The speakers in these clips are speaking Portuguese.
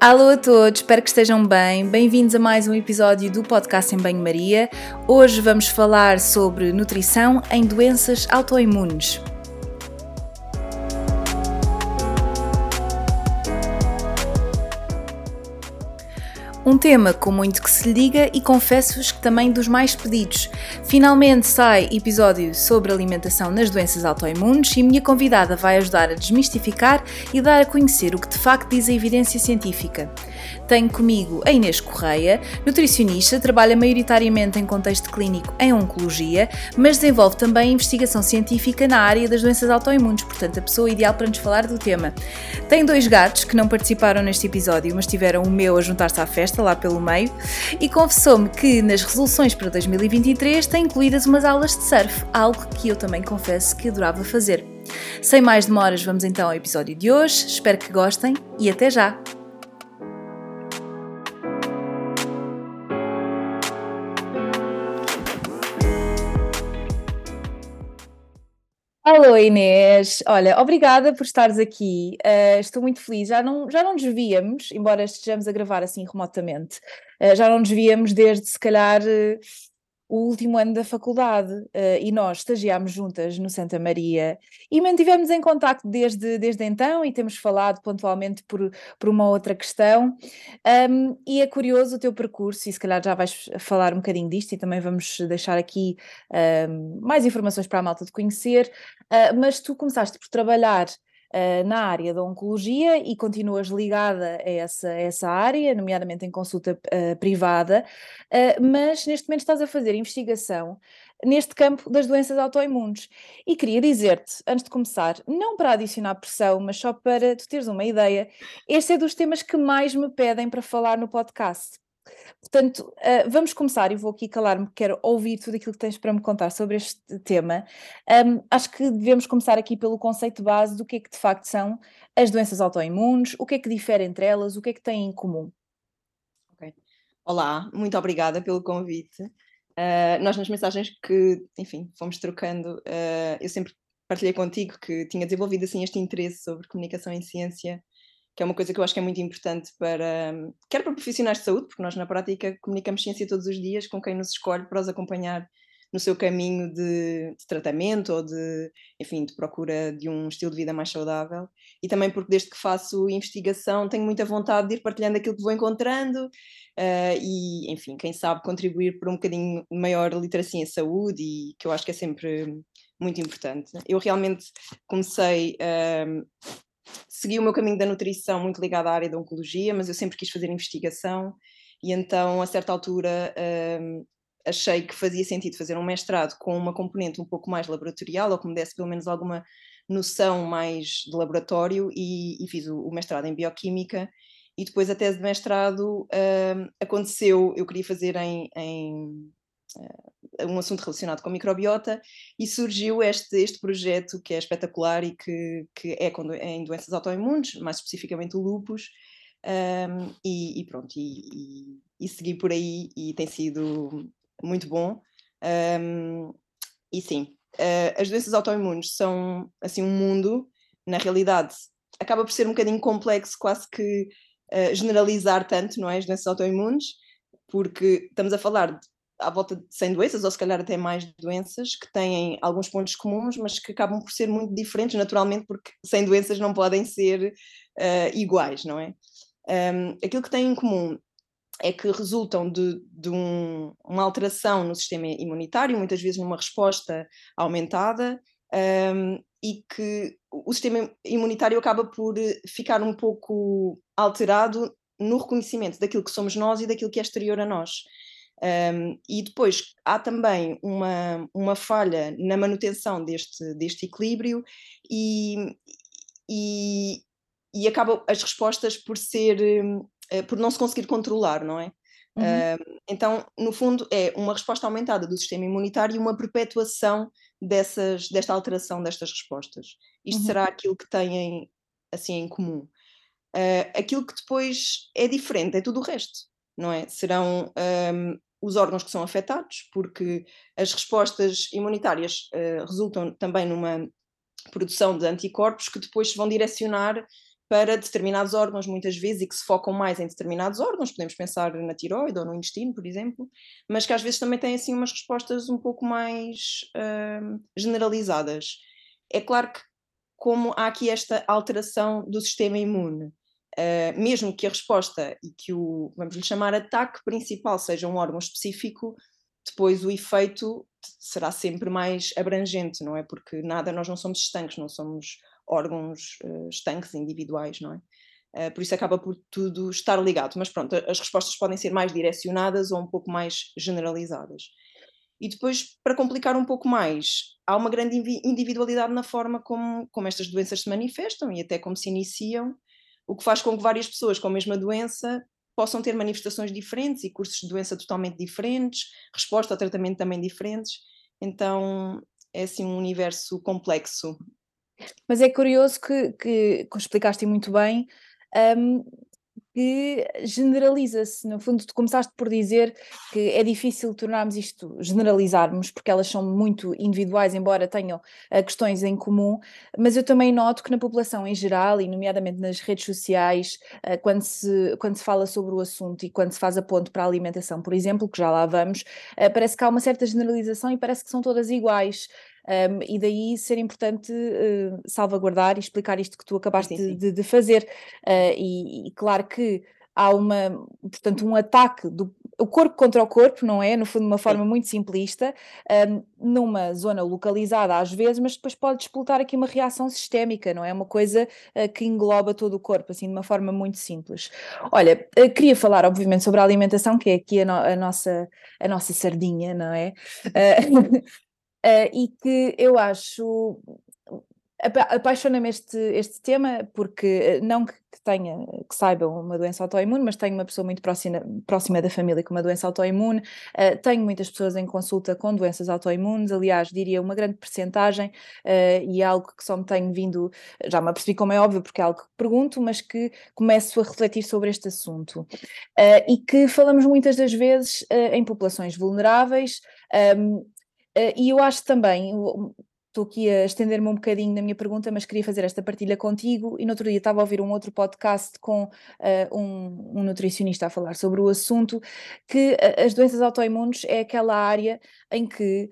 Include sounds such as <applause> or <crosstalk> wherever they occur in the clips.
Alô a todos, espero que estejam bem. Bem-vindos a mais um episódio do podcast em Banho-Maria. Hoje vamos falar sobre nutrição em doenças autoimunes. Um tema com muito que se liga e confesso-vos que também dos mais pedidos. Finalmente sai episódio sobre alimentação nas doenças autoimunes e minha convidada vai ajudar a desmistificar e dar a conhecer o que de facto diz a evidência científica. Tenho comigo a Inês Correia, nutricionista, trabalha maioritariamente em contexto clínico em oncologia, mas desenvolve também investigação científica na área das doenças autoimunes, portanto, a pessoa ideal para nos falar do tema. Tem dois gatos que não participaram neste episódio, mas tiveram o meu a juntar-se à festa lá pelo meio, e confessou-me que nas resoluções para 2023 tem incluídas umas aulas de surf, algo que eu também confesso que adorava fazer. Sem mais demoras, vamos então ao episódio de hoje. Espero que gostem e até já! Alô Inês, olha, obrigada por estares aqui, uh, estou muito feliz, já não, já não nos víamos, embora estejamos a gravar assim remotamente, uh, já não nos víamos desde se calhar uh, o último ano da faculdade uh, e nós estagiámos juntas no Santa Maria e mantivemos em contacto desde, desde então e temos falado pontualmente por, por uma outra questão. Um, e é curioso o teu percurso e se calhar já vais falar um bocadinho disto e também vamos deixar aqui um, mais informações para a malta de conhecer, uh, mas tu começaste por trabalhar uh, na área da oncologia e continuas ligada a essa, a essa área, nomeadamente em consulta uh, privada, uh, mas neste momento estás a fazer investigação neste campo das doenças autoimunes. E queria dizer-te, antes de começar, não para adicionar pressão, mas só para tu teres uma ideia, este é dos temas que mais me pedem para falar no podcast. Portanto, uh, vamos começar e vou aqui calar-me, quero ouvir tudo aquilo que tens para me contar sobre este tema. Um, acho que devemos começar aqui pelo conceito base do que é que de facto são as doenças autoimunes, o que é que difere entre elas, o que é que têm em comum. Okay. Olá, muito obrigada pelo convite. Uh, nós nas mensagens que, enfim, fomos trocando, uh, eu sempre partilhei contigo que tinha desenvolvido assim este interesse sobre comunicação em ciência que é uma coisa que eu acho que é muito importante para, quer para profissionais de saúde, porque nós na prática comunicamos ciência todos os dias com quem nos escolhe para os acompanhar no seu caminho de, de, tratamento ou de, enfim, de procura de um estilo de vida mais saudável. E também porque desde que faço investigação tenho muita vontade de ir partilhando aquilo que vou encontrando uh, e, enfim, quem sabe contribuir para um bocadinho maior literacia em saúde e que eu acho que é sempre muito importante. Eu realmente comecei uh, segui o meu caminho da nutrição muito ligado à área da oncologia, mas eu sempre quis fazer investigação e então, a certa altura, um, achei que fazia sentido fazer um mestrado com uma componente um pouco mais laboratorial, ou que me desse pelo menos alguma noção mais de laboratório, e, e fiz o, o, mestrado em Bioquímica. E depois a tese de mestrado um, aconteceu, eu queria fazer em, em um assunto relacionado com microbiota e surgiu este, este projeto que é espetacular e que, que é em doenças autoimunes, mais especificamente o lupus, um, e, e, pronto, e, e, e, segui por aí e tem sido muito bom. Um, e sim, uh, as doenças autoimunes são assim um mundo, na realidade, acaba por ser um bocadinho complexo, quase que uh, generalizar tanto, não é? As doenças autoimunes, porque estamos a falar de à volta de 100 doenças, ou se calhar até mais doenças, que têm alguns pontos comuns, mas que acabam por ser muito diferentes, naturalmente, porque 100 doenças não podem ser uh, iguais, não é? Um, aquilo que têm em comum é que resultam de, de um, uma alteração no sistema imunitário, muitas vezes numa resposta aumentada, um, e que o sistema imunitário acaba por ficar um pouco alterado no reconhecimento daquilo que somos nós e daquilo que é exterior a nós. Um, e depois há também uma, uma falha na manutenção deste, deste equilíbrio e, e, e acabam as respostas por ser uh, por não se conseguir controlar, não é? Uhum. Uh, então, no fundo, é uma resposta aumentada do sistema imunitário e uma perpetuação dessas, desta alteração destas respostas. Isto uhum. será aquilo que têm assim em comum. Uh, aquilo que depois é diferente é tudo o resto, não é? Serão um, os órgãos que são afetados, porque as respostas imunitárias uh, resultam também numa produção de anticorpos que depois se vão direcionar para determinados órgãos, muitas vezes, e que se focam mais em determinados órgãos, podemos pensar na tiroide ou no intestino, por exemplo, mas que às vezes também têm assim umas respostas um pouco mais uh, generalizadas. É claro que, como há aqui esta alteração do sistema imune, uh, mesmo que a resposta e que o, vamos lhe chamar, ataque principal seja um órgão específico, depois o efeito será sempre mais abrangente, não é? Porque nada, nós não somos estanques, não somos órgãos uh, estanques individuais, não é? Uh, por isso acaba por tudo estar ligado. Mas pronto, as respostas podem ser mais direcionadas ou um pouco mais generalizadas. E depois, para complicar um pouco mais, há uma grande individualidade na forma como, como estas doenças se manifestam e até como se iniciam, o que faz com que várias pessoas com a mesma doença possam ter manifestações diferentes e cursos de doença totalmente diferentes, resposta ao tratamento também diferentes. Então é assim um universo complexo mas é curioso que, que, que explicaste muito bem um, que generaliza-se. No fundo, tu começaste por dizer que é difícil tornarmos isto, generalizarmos, porque elas são muito individuais, embora tenham uh, questões em comum, mas eu também noto que na população em geral, e nomeadamente nas redes sociais, uh, quando, se, quando se fala sobre o assunto e quando se faz a ponto para a alimentação, por exemplo, que já lá vamos, uh, parece que há uma certa generalização e parece que são todas iguais. Um, e daí ser importante uh, salvaguardar e explicar isto que tu acabaste sim, sim. De, de, fazer. Uh, e, e, claro que há uma, portanto, um ataque do o corpo contra o corpo, não é? No fundo, de uma forma sim. muito simplista, um, numa zona localizada às vezes, mas depois pode disputar aqui uma reação sistémica, não é? Uma coisa uh, que engloba todo o corpo, assim, de uma forma muito simples. Olha, queria falar, obviamente, sobre a alimentação, que é aqui a, no, a nossa, a nossa sardinha, não é? uh, <laughs> e que eu acho apaixona-me este, este tema porque eh, não que, tenha, que saiba uma doença autoimune, mas tenho uma pessoa muito próxima, próxima da família com uma doença autoimune, uh, tenho muitas pessoas em consulta com doenças autoimunes, aliás, diria uma grande percentagem, uh, e é algo que só me tenho vindo, já me apercebi como é óbvio, porque é algo que pergunto, mas que começo a refletir sobre este assunto. Uh, e que falamos muitas das vezes em populações vulneráveis, um, Uh, e eu acho também, estou aqui a estender-me um bocadinho na minha pergunta, mas queria fazer esta partilha contigo. E no outro dia estava a ouvir um outro podcast com uh, um, um, nutricionista a falar sobre o assunto, que uh, as doenças autoimunes é aquela área em que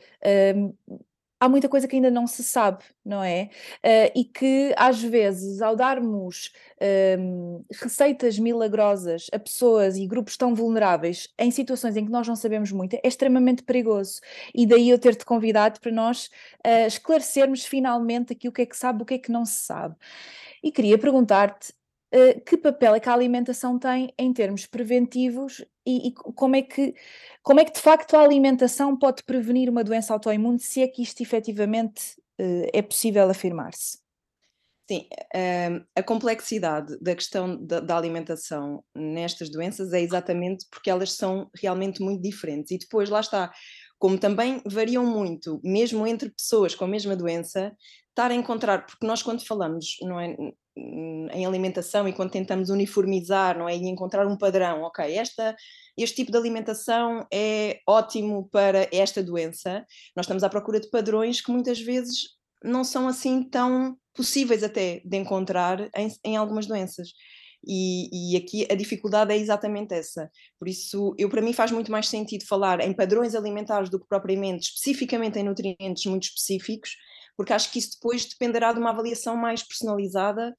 há muita coisa que ainda não se sabe, não é? Uh, e que às vezes, ao darmos uh, receitas milagrosas a pessoas e grupos tão vulneráveis em situações em que nós não sabemos muito, é extremamente perigoso. E daí eu ter-te convidado para nós uh, esclarecermos finalmente aqui o que é que sabe, o que é que não se sabe. E queria perguntar-te que papel é que a alimentação tem em termos preventivos e, e, como, é que, como é que de facto a alimentação pode prevenir uma doença autoimune, se é que isto efetivamente uh, é possível afirmar-se? Sim, uh, a complexidade da questão da, da, alimentação nestas doenças é exatamente porque elas são realmente muito diferentes. E depois, lá está, como também variam muito, mesmo entre pessoas com a mesma doença, estar a encontrar, porque nós quando falamos não é, em alimentação e quando tentamos uniformizar não é, e encontrar um padrão, ok, esta, este tipo de alimentação é ótimo para esta doença, nós estamos à procura de padrões que muitas vezes não são assim tão possíveis até de encontrar em, em algumas doenças. E, e, aqui a dificuldade é exatamente essa. Por isso, eu para mim faz muito mais sentido falar em padrões alimentares do que propriamente especificamente em nutrientes muito específicos, porque acho que isso depois dependerá de uma avaliação mais personalizada,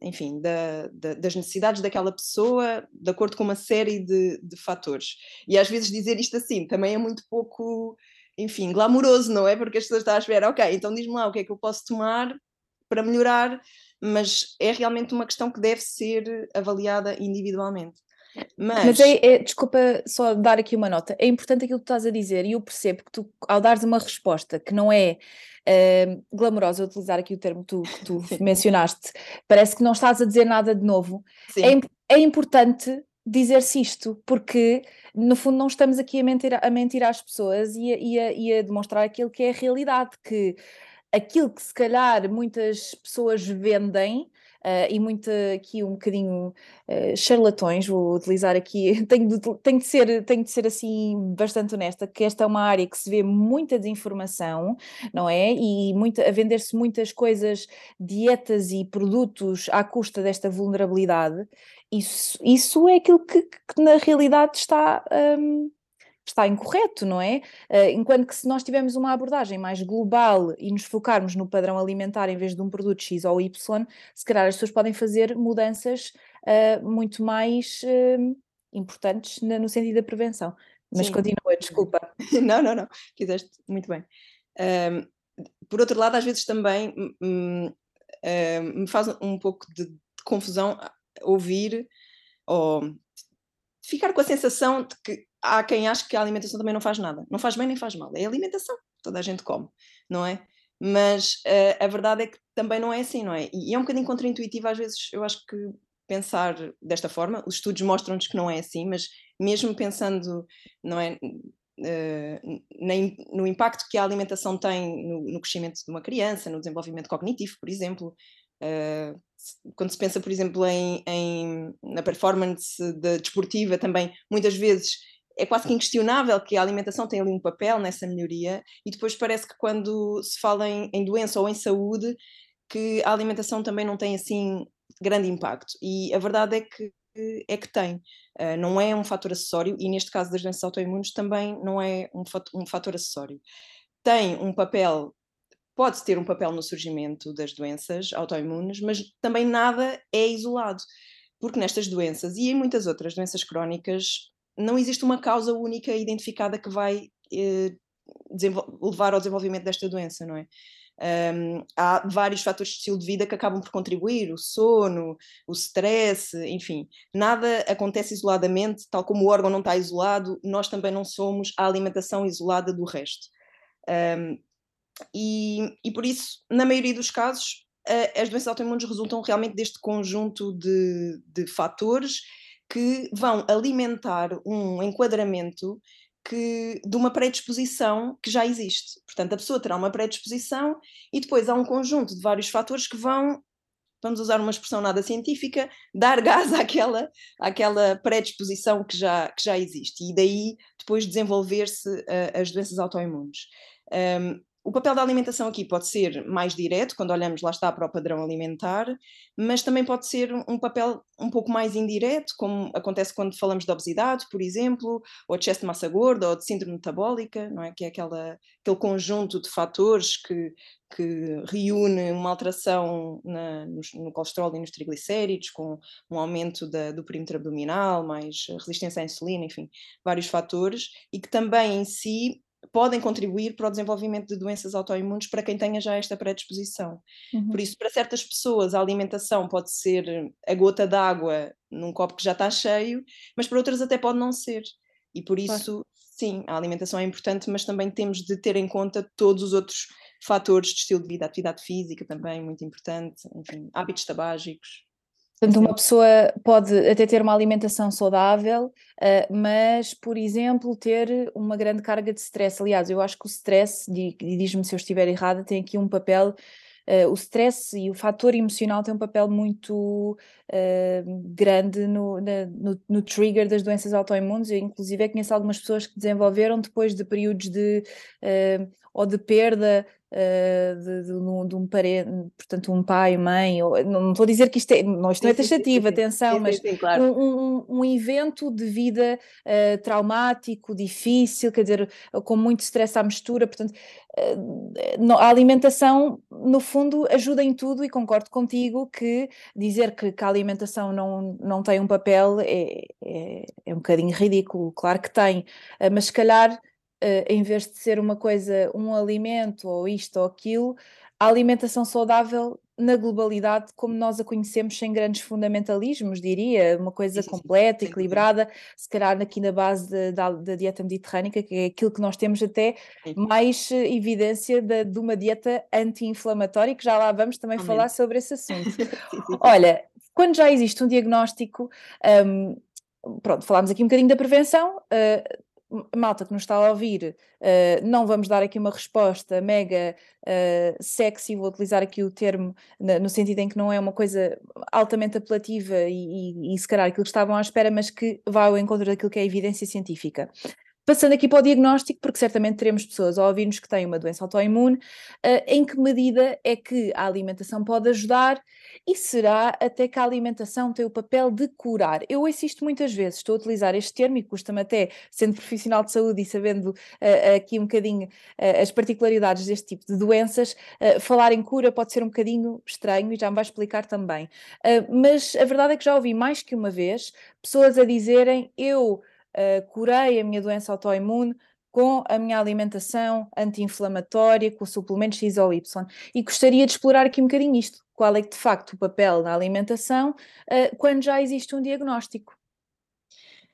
enfim, da, da, das necessidades daquela pessoa, de acordo com uma série de, de fatores. E às vezes dizer isto assim também é muito pouco, enfim, glamouroso, não é? Porque as pessoas estão a esperar, ok, então diz-me lá o que é que eu posso tomar para melhorar, mas é realmente uma questão que deve ser avaliada individualmente. Mas, Mas é, é, desculpa só dar aqui uma nota. É importante aquilo que tu estás a dizer, e eu percebo que tu, ao dares uma resposta que não é uh, glamourosa, utilizar aqui o termo tu, que tu <laughs> mencionaste, parece que não estás a dizer nada de novo. É, é importante dizer-se isto, porque no fundo não estamos aqui a mentir, a mentir às pessoas e a, e, a, e a demonstrar aquilo que é a realidade, que aquilo que se calhar muitas pessoas vendem uh, e muito aqui um bocadinho uh, charlatões, vou utilizar aqui, <laughs> tenho de, tenho, de ser, tenho de ser assim bastante honesta, que esta é uma área que se vê muita desinformação, não é? E muita, a vender-se muitas coisas, dietas e produtos à custa desta vulnerabilidade, isso, isso é aquilo que, que na realidade está... Um, está incorreto, não é? Uh, enquanto que se nós tivermos uma abordagem mais global e nos focarmos no padrão alimentar em vez de um produto X ou Y, se calhar as pessoas podem fazer mudanças uh, muito mais uh, importantes no sentido da prevenção. Mas Sim. continua, desculpa. <laughs> Não, não, não, fizeste muito bem. Um, por outro lado, às vezes também um, um, me faz um pouco de, de confusão ouvir ou ficar com a sensação de que há quem ache que a alimentação também não faz nada. Não faz bem nem faz mal. É alimentação. Toda a gente come, não é? Mas uh, a verdade é que também não é assim, não é? E é um bocadinho contraintuitivo às vezes, eu acho que pensar desta forma. Os estudos mostram-nos que não é assim, mas mesmo pensando, não é? Uh, no impacto que a alimentação tem no, no, crescimento de uma criança, no desenvolvimento cognitivo, por exemplo, uh, quando se pensa, por exemplo, em, em na performance de, desportiva também, muitas vezes é quase que inquestionável que a alimentação tem ali um papel nessa melhoria, e depois parece que quando se fala em, em doença ou em saúde, que a alimentação também não tem assim grande impacto. E a verdade é que é que tem. Uh, não é um fator acessório e neste caso das doenças autoimunes também não é um fator, um fator acessório. Tem um papel, pode ter um papel no surgimento das doenças autoimunes, mas também nada é isolado. Porque nestas doenças e em muitas outras doenças crónicas, não existe uma causa única identificada que vai eh, levar ao desenvolvimento desta doença, não é? Um, há vários fatores de estilo de vida que acabam por contribuir, o sono, o stress, enfim, nada acontece isoladamente, tal como o órgão não está isolado, nós também não somos a alimentação isolada do resto. Um, e, e, por isso, na maioria dos casos, as doenças autoimunes resultam realmente deste conjunto de, de fatores que vão alimentar um enquadramento que, de uma predisposição que já existe. Portanto, a pessoa terá uma predisposição e depois há um conjunto de vários fatores que vão, vamos usar uma expressão nada científica, dar gás <laughs> àquela, àquela predisposição que já, que já existe e daí depois desenvolver-se uh, as doenças autoimunes. Um, o papel da alimentação aqui pode ser mais direto, quando olhamos lá está para o padrão alimentar, mas também pode ser um papel um pouco mais indireto, como acontece quando falamos de obesidade, por exemplo, ou de excesso de massa gorda, ou de síndrome metabólica, não é? que é aquela, aquele conjunto de fatores que, que reúne uma alteração na, no, no, colesterol e nos triglicéridos, com um aumento da, do perímetro abdominal, mais resistência à insulina, enfim, vários fatores, e que também em si podem contribuir para o desenvolvimento de doenças autoimunes para quem tenha já esta predisposição. Uhum. Por isso, para certas pessoas, a alimentação pode ser a gota d'água num copo que já está cheio, mas para outras até pode não ser. E por isso, claro. sim, a alimentação é importante, mas também temos de ter em conta todos os outros fatores de estilo de vida, atividade física também muito importante, enfim, hábitos tabágicos. Portanto, uma pessoa pode até ter uma alimentação saudável, uh, mas, por exemplo, ter uma grande carga de stress. Aliás, eu acho que o stress, e diz-me se eu estiver errada, tem aqui um papel. Uh, o stress e o fator emocional tem um papel muito uh, grande no, no, no, trigger das doenças autoimunes. Eu, inclusive, conheço algumas pessoas que desenvolveram depois de períodos de ou de perda uh, de, de, de, um parente, portanto, um pai, mãe, ou, não, não estou a dizer que isto é, não, isto não é taxativo, atenção, mas claro. um, um, um, evento de vida uh, traumático, difícil, quer dizer, com muito stress à mistura, portanto, uh, a alimentação, no fundo, ajuda em tudo e concordo contigo que dizer que, que a alimentação não, não tem um papel é, é, é um bocadinho ridículo, claro que tem, mas se calhar uh, em vez de ser uma coisa, um alimento ou isto ou aquilo, a alimentação saudável na globalidade, como nós a conhecemos, sem grandes fundamentalismos, diria, uma coisa sim, completa, sim, equilibrada, se calhar aqui na base da, da, dieta mediterrânica, que é aquilo que nós temos até sim. mais eh, evidência de, de uma dieta anti-inflamatória, que já lá vamos também Amém. falar sobre esse assunto. <laughs> Olha, quando já existe um diagnóstico, um, pronto, falámos aqui um bocadinho da prevenção, uh, malta que nos está a ouvir, uh, não vamos dar aqui uma resposta mega uh, sexy, vou utilizar aqui o termo no sentido em que não é uma coisa altamente apelativa e, e, e se calhar aquilo que estavam à espera, mas que vai ao encontro daquilo que é evidência científica. Passando aqui para o diagnóstico, porque certamente teremos pessoas a ouvir-nos que têm uma doença autoimune, uh, em que medida é que a alimentação pode ajudar e será até que a alimentação tem o papel de curar? Eu assisto muitas vezes, estou a utilizar este termo e custa-me até, sendo profissional de saúde e sabendo uh, aqui um bocadinho uh, as particularidades deste tipo de doenças, falar em cura pode ser um bocadinho estranho e já me vai explicar também. mas a verdade é que já ouvi mais que uma vez pessoas a dizerem eu uh, curei a minha doença autoimune com a minha alimentação anti-inflamatória, com o suplemento X ou Y. E gostaria de explorar aqui um bocadinho isto. Qual é de facto o papel da alimentação uh, quando já existe um diagnóstico?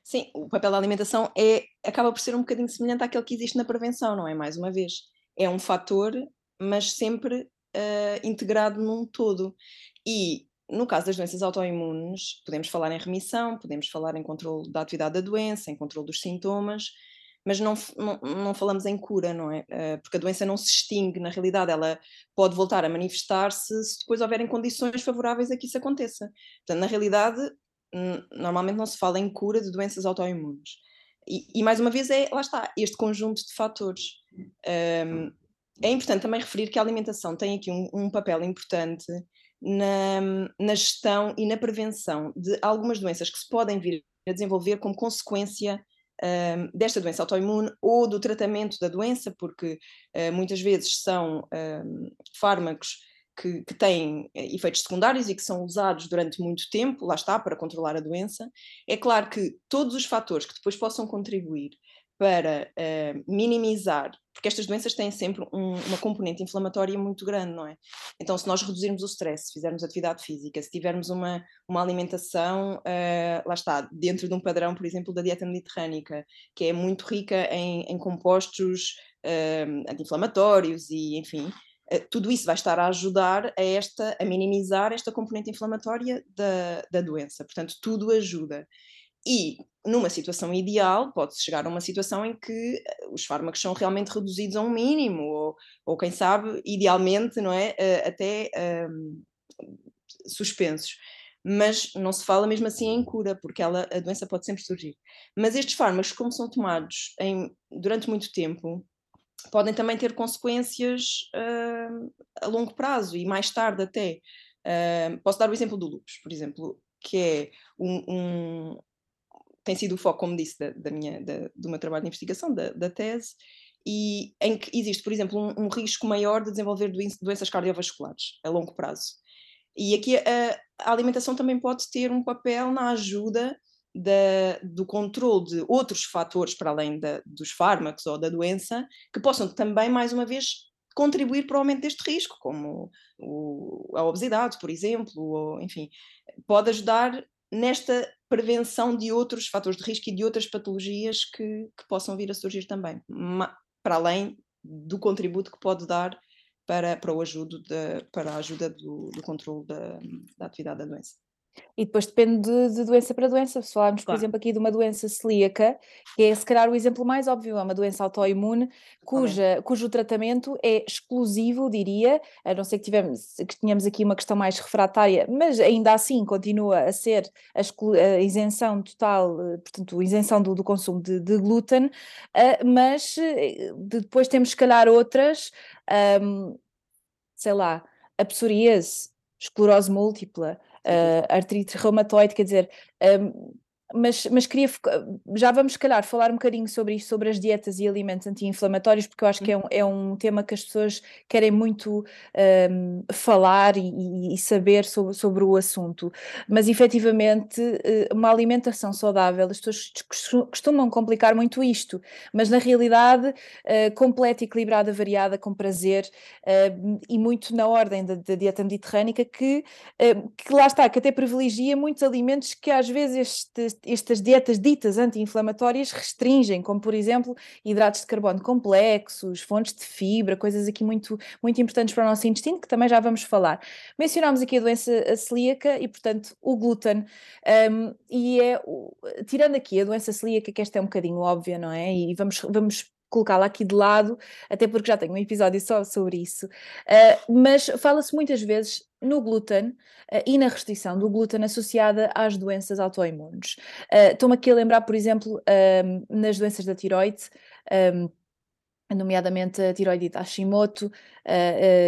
Sim, o papel da alimentação é, acaba por ser um bocadinho semelhante àquele que existe na prevenção, não é? Mais uma vez, é um fator, mas sempre uh, integrado num todo. E no caso das doenças autoimunes, podemos falar em remissão, podemos falar em controle da atividade da doença, em controle dos sintomas, mas não, não, não falamos em cura, não é? Eh, porque a doença não se extingue, na realidade, ela pode voltar a manifestar-se se depois houverem condições favoráveis a que isso aconteça. Portanto, na realidade, normalmente não se fala em cura de doenças autoimunes. E, e mais uma vez, é, lá está, este conjunto de fatores. Um, é importante também referir que a alimentação tem aqui um, um papel importante na, na gestão e na prevenção de algumas doenças que se podem vir a desenvolver como consequência um, desta doença autoimune ou do tratamento da doença, porque uh, muitas vezes são um, fármacos que, que, têm eh, efeitos secundários e que são usados durante muito tempo, lá está, para controlar a doença. É claro que todos os fatores que depois possam contribuir para uh, minimizar, porque estas doenças têm sempre um, uma componente inflamatória muito grande, não é? Então, se nós reduzirmos o stress, se fizermos atividade física, se tivermos uma, uma alimentação, uh, lá está, dentro de um padrão, por exemplo, da dieta mediterrânica, que é muito rica em, em compostos uh, anti-inflamatórios e, enfim, tudo isso vai estar a ajudar a, esta, a minimizar esta componente inflamatória da, da doença. Portanto, tudo ajuda. E numa situação ideal, pode-se chegar a uma situação em que eh, os fármacos são realmente reduzidos a um mínimo, ou, ou quem sabe, idealmente, não é? Uh, até um, suspensos. Mas não se fala mesmo assim em cura, porque ela, a doença pode sempre surgir. Mas estes fármacos, como são tomados em, durante muito tempo, podem também ter consequências uh, a longo prazo e mais tarde até. Uh, posso dar o exemplo do lúpus, por exemplo, que é um, um, tem sido o foco, como disse, da, da minha, da, do meu trabalho de investigação, da, da tese, e em que existe, por exemplo, um, um risco maior de desenvolver doenças cardiovasculares a longo prazo. E aqui a, a alimentação também pode ter um papel na ajuda da, do controle de outros fatores para além da, dos fármacos ou da doença, que possam também, mais uma vez, contribuir para o aumento deste risco, como o, a obesidade, por exemplo, ou, enfim, pode ajudar nesta prevenção de outros fatores de risco e de outras patologias que, que possam vir a surgir também, para além do contributo que pode dar para, para, o ajudo de, para a ajuda do, do controle da, da atividade da doença. E depois depende de, de doença para doença. Se falarmos, por exemplo, aqui de uma doença celíaca, que é se calhar o exemplo mais óbvio, é uma doença autoimune, cuja, cujo tratamento é exclusivo, diria, a não ser que, tivemos, que tenhamos aqui uma questão mais refratária, mas ainda assim continua a ser a, a isenção total, portanto, a isenção do, do consumo de, de glúten, uh, mas eh, depois temos se calhar outras, um, sei lá, a psoríase, esclerose múltipla, uh, artrite reumatoide, quer dizer, um, mas, mas queria já vamos se calhar falar um bocadinho sobre isto, sobre as dietas e alimentos anti-inflamatórios, porque eu acho que é um, é um tema que as pessoas querem muito um, falar e, e, saber sobre, sobre o assunto. Mas efetivamente, eh, uma alimentação saudável, as pessoas costumam complicar muito isto, mas na realidade, uh, completa, equilibrada, variada, com prazer uh, e muito na ordem da, da dieta mediterrânica, que, uh, que lá está, que até privilegia muitos alimentos que às vezes este estas dietas ditas anti-inflamatórias restringem, como por exemplo hidratos de carbono complexos, fontes de fibra, coisas aqui muito, muito importantes para o nosso intestino, que também já vamos falar. Mencionámos aqui a doença celíaca e, portanto, o glúten. Um, e é, tirando aqui a doença celíaca, que esta é um bocadinho óbvia, não é? E vamos, vamos colocá-la aqui de lado, até porque já tenho um episódio só sobre isso. Uh, mas fala-se muitas vezes no glúten uh, e na restrição do glúten associada às doenças autoimunes. Uh, Estou-me aqui a lembrar, por exemplo, nas doenças da tiroide. Um, nomeadamente a tiroidite Hashimoto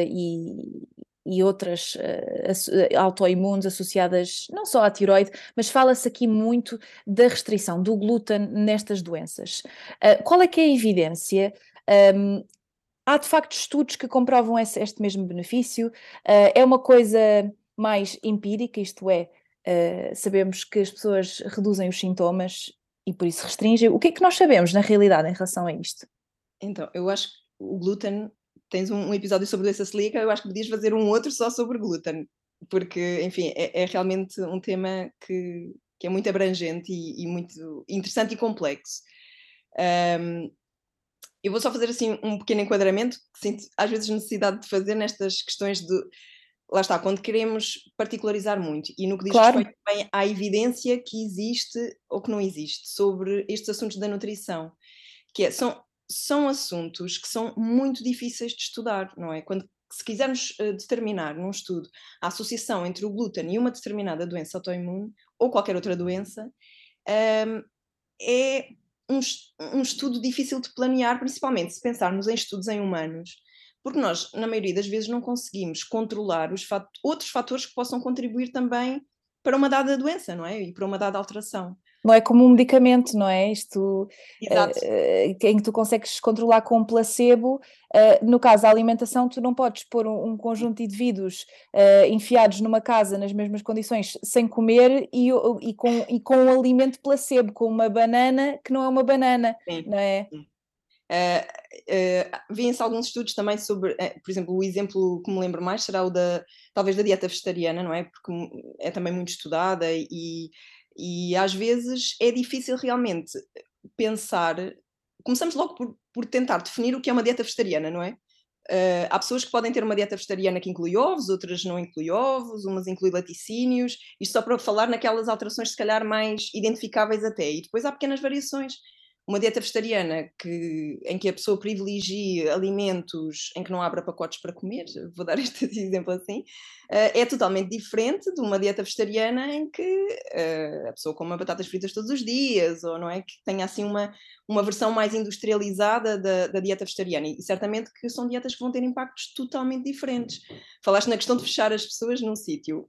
e, e outras uh, autoimunes associadas não só à tiroide, mas fala-se aqui muito da restrição do glúten nestas doenças. Uh, qual é que é a evidência? Um, há de facto estudos que comprovam esse, este mesmo benefício? Uh, é uma coisa mais empírica, isto é, sabemos que as pessoas reduzem os sintomas e por isso restringem. O que é que nós sabemos na realidade em relação a isto? Então, eu acho que o glúten tens um, um, episódio sobre doença celíaca, eu acho que podias fazer um outro só sobre glúten, porque, enfim, é, é realmente um tema que, que é muito abrangente e, e muito interessante e complexo. Um, eu vou só fazer assim um pequeno enquadramento que sinto às vezes necessidade de fazer nestas questões de lá está, quando queremos particularizar muito e no que diz claro. respeito também à evidência que existe ou que não existe sobre estes assuntos da nutrição, que é, são são assuntos que são muito difíceis de estudar, não é? Quando se quisermos uh, determinar num estudo a associação entre o glúten e uma determinada doença autoimune ou qualquer outra doença, um, ehm, é um, um, estudo difícil de planear, principalmente se pensarmos em estudos em humanos, porque nós, na maioria das vezes, não conseguimos controlar os fat outros fatores que possam contribuir também para uma dada doença, não é? E para uma dada alteração não é como um medicamento, não é? Isto uh, em que tu consegues controlar com um placebo. Uh, no caso da alimentação, tu não podes pôr um, um conjunto de indivíduos uh, enfiados numa casa nas mesmas condições sem comer e, e, com, e com um alimento placebo, com uma banana que não é uma banana, Sim. não é? Sim. Uh, uh, Vêem-se alguns estudos também sobre, uh, por exemplo, o exemplo que me lembro mais será o da, talvez da dieta vegetariana, não é? Porque é também muito estudada e, e às vezes é difícil realmente pensar. Começamos logo por, por tentar definir o que é uma dieta vegetariana, não é? Uh, há pessoas que podem ter uma dieta vegetariana que inclui ovos, outras não inclui ovos, umas inclui laticínios, isto só para falar naquelas alterações se calhar mais identificáveis até. E depois há pequenas variações uma dieta vegetariana que, em que a pessoa privilegie alimentos em que não abra pacotes para comer, <laughs> vou dar este <laughs> exemplo assim, uh, é totalmente diferente de uma dieta vegetariana em que uh, a pessoa coma batatas fritas todos os dias, ou não é? Que tenha assim uma, uma versão mais industrializada da, da dieta vegetariana. E certamente que são dietas que vão ter impactos totalmente diferentes. Falaste na questão de fechar as pessoas num sítio.